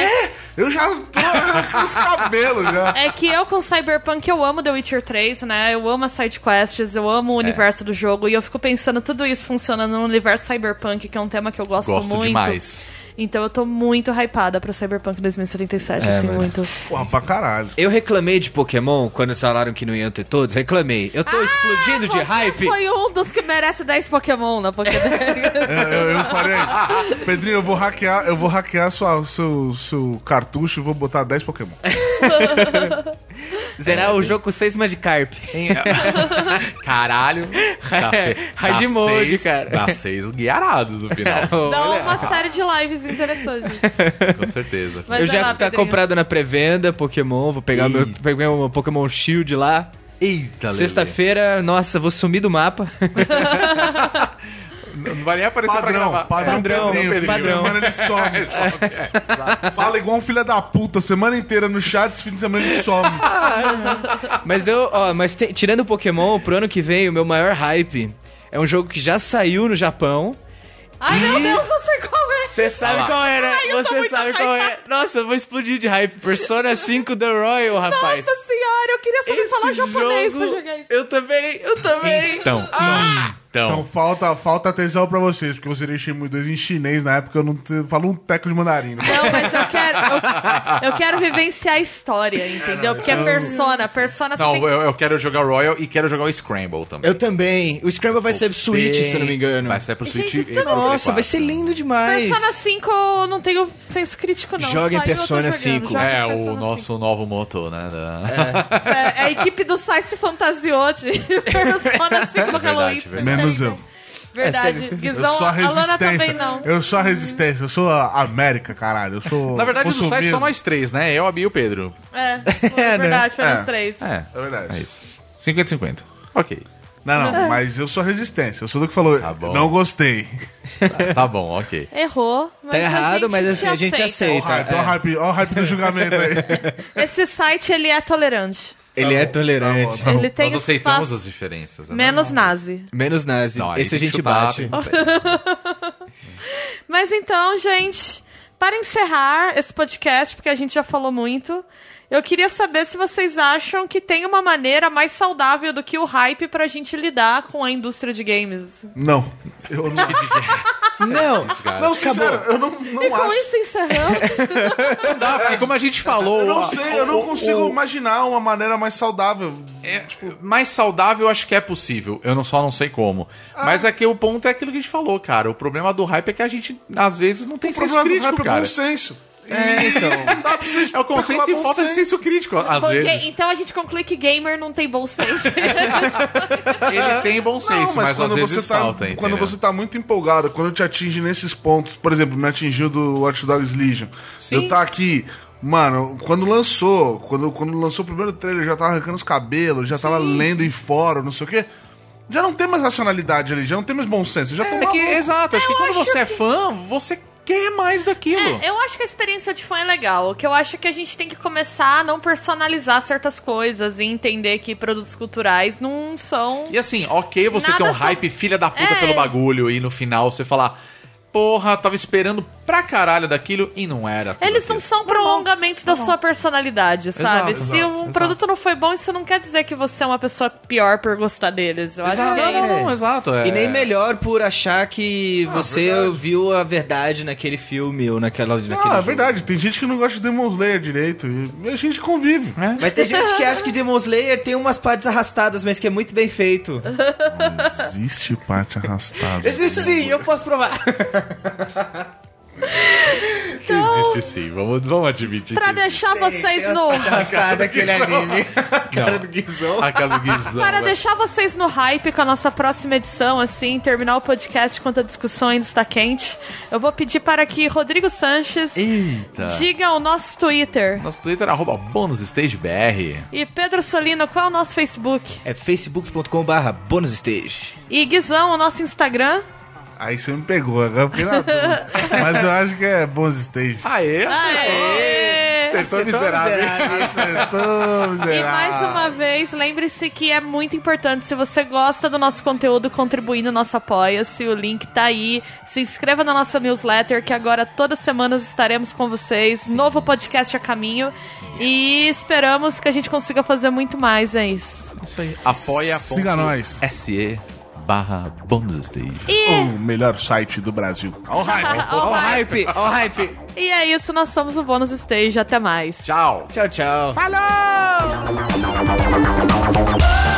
Eu já tô com os cabelos já. É que eu com Cyberpunk eu amo The Witcher 3, né? Eu amo as side quests, eu amo o É. universo do jogo e eu fico pensando tudo isso funcionando no universo Cyberpunk, que é um tema que eu gosto, Gosto muito. demais. Então eu tô muito hypada pro Cyberpunk 2077, É, assim, mano. muito. Porra, pra caralho. Eu reclamei de Pokémon quando falaram que não iam ter todos. Reclamei. Eu tô explodindo de Ah, Você hype. Foi um dos que merece 10 Pokémon na Pokédex. Eu, eu, eu falei, Pedrinho, eu vou hackear, eu vou hackear sua, seu, seu cartucho e vou botar 10 Pokémon. Zerar o jogo com seis Magikarp. Hein? Caralho. Dá se- Hard dá mode, seis- cara. Dá seis guiarados no final. Dá Olha. uma série de lives interessantes. Com certeza. Mas eu vai já lá, tá Pedrinho. comprado na pré-venda Pokémon. Vou pegar meu, o meu Pokémon Shield lá. Eita. Sexta-feira, nossa, vou sumir do mapa. Não vai nem aparecer pra Padrão, gravar. padrão, Padrão, Pedrinho, fim de padrão. semana ele some. Fala igual um filho da puta, semana inteira no chat, esse fim de semana ele some. Mas eu, ó, mas te- tirando o Pokémon, pro ano que vem, o meu maior hype é um jogo que já saiu no Japão. Ai, meu Deus, eu sei qual é. Você sabe qual era? Ai, Você sabe qual é? Nossa, eu vou explodir de hype. Persona 5 The Royal, rapaz. Nossa senhora, eu queria saber falar japonês pra jogar isso. Eu também, eu também. Então, Então então. falta, falta atenção pra vocês, porque eu zerei Shenmue 2 em chinês na época, eu não te- falo um teco de mandarim. né? Não, mas eu quero, eu, eu quero vivenciar a história, entendeu? Porque é persona, persona você Não, tem eu, eu quero jogar o Royal e quero jogar o Scramble também. Eu também. O Scramble vai ser Switch, se eu não me engano. Vai ser pro Switch. Gente, e tudo- pro Nossa, vai 4. ser lindo demais. Persona 5 eu não tenho senso crítico, não. Joga em Persona jogando. 5. Joga É, Persona o 5. nosso novo motor, né? da- É, a equipe do site se fantasiou de Persona 5 no Verdade, Halloween. verdade. Menos eu. Verdade. É, Guizão, Eu sou a resistência. também não. Eu sou a resistência, eu sou a América, caralho. Eu sou. Na verdade, no site consumismo. só nós três, né? Eu, a Bia e o Pedro. É, é verdade, foi É. nos três. É, É verdade. é isso. 50-50. Ok. Não, não, mas eu sou a resistência. Eu sou do que falou. Tá não gostei. Tá bom, ok. Errou, mas Tá errado, mas assim, a gente aceita. ó o É. hype, ó o hype do julgamento aí. Esse site, ele é tolerante. Ele é tolerante. Tá bom. Ele tem Nós aceitamos espaço as diferenças. né? menos nazi. Menos nazi. não, Esse a gente bate. Mas então, gente, para encerrar esse podcast, porque a gente já falou muito, eu queria saber se vocês acham que tem uma maneira mais saudável do que o hype pra gente lidar com a indústria de games. Não. Eu não. Não, cara. Não, sincero, eu não, não e com acho. isso encerramos. Não dá, porque como a gente falou. Eu não sei, eu não o- consigo o- imaginar uma maneira mais saudável. é, mais saudável, eu acho que é possível. Eu não, só não sei como. Ah. Mas é que o ponto é aquilo que a gente falou, cara. O problema do hype é que a gente, às vezes, não tem O senso problema do crítico, hype é cara. bom senso. Então, É o consenso e falta de senso crítico, às Porque- vezes. então a gente conclui que gamer não tem bom senso. Ele tem bom senso, Não, mas, às vezes tá, falta, quando você tá muito empolgado, quando te atinge nesses pontos, por exemplo, me atingiu do Watch Dogs Legion. Sim. Eu tá aqui, mano, quando lançou, quando, quando lançou o primeiro trailer, eu já tava arrancando os cabelos, já tava lendo em fórum, não sei o quê. Já não tem mais racionalidade ali, já não tem mais bom senso, já tô É que, exato, acho que quando acho você é que- fã, você quer mais daquilo. É, eu acho que a experiência de fã é legal. O que eu acho é que a gente tem que começar a não personalizar certas coisas e entender que produtos culturais não são. E assim, ok você ter um hype filha da puta É. pelo bagulho e no final você falar, porra, tava esperando pra caralho daquilo e não era. Eles não aquilo. são prolongamentos da sua personalidade, sabe? Exato, Se exato, um exato. produto não foi bom, isso não quer dizer que você é uma pessoa pior por gostar deles. Eu acho Exato, que não, é não, isso. não, exato. É... E nem melhor por achar que Ah, você verdade. viu a verdade naquele filme ou naquela, naquele Ah, é verdade, tem gente que não gosta de Demon Slayer direito, e a gente convive. Mas tem gente que acha que Demon Slayer tem umas partes arrastadas, mas que é muito bem feito. Existe parte arrastada. Existe sim, eu posso provar. Existe sim, vamos, vamos admitir Pra que deixar vocês no. Arrastado aquele anime. Cara Não. do Guizão. Aquela guizão. Para velho. deixar vocês no hype com a nossa próxima edição, assim, terminar o podcast enquanto a discussão ainda está quente, eu vou pedir para que Rodrigo Sanches Eita. diga o nosso Twitter. Nosso Twitter é arroba bonusstagebr. E Pedro Solino, qual é o nosso Facebook? É facebook.com barra bonusstage. E Guizão, o nosso Instagram? Aí você me pegou, agora eu fiquei na dúvida. Mas eu acho que é bons stage. Aê, Aê! acertou miserável. Acertou, E miserável. mais uma vez, lembre-se que é muito importante, se você gosta do nosso conteúdo, contribuir no nosso Apoia-se, o link tá aí. Se inscreva na nossa newsletter, que agora todas as semanas estaremos com vocês. Novo podcast a caminho. E esperamos que a gente consiga fazer muito mais, é isso. Isso aí. Apoia Barra bonusstage. O melhor site do Brasil. Ao hype. Ó o hype, ó o hype. E é isso, nós somos o Bônus Stage. Até mais. Tchau. Tchau, tchau. No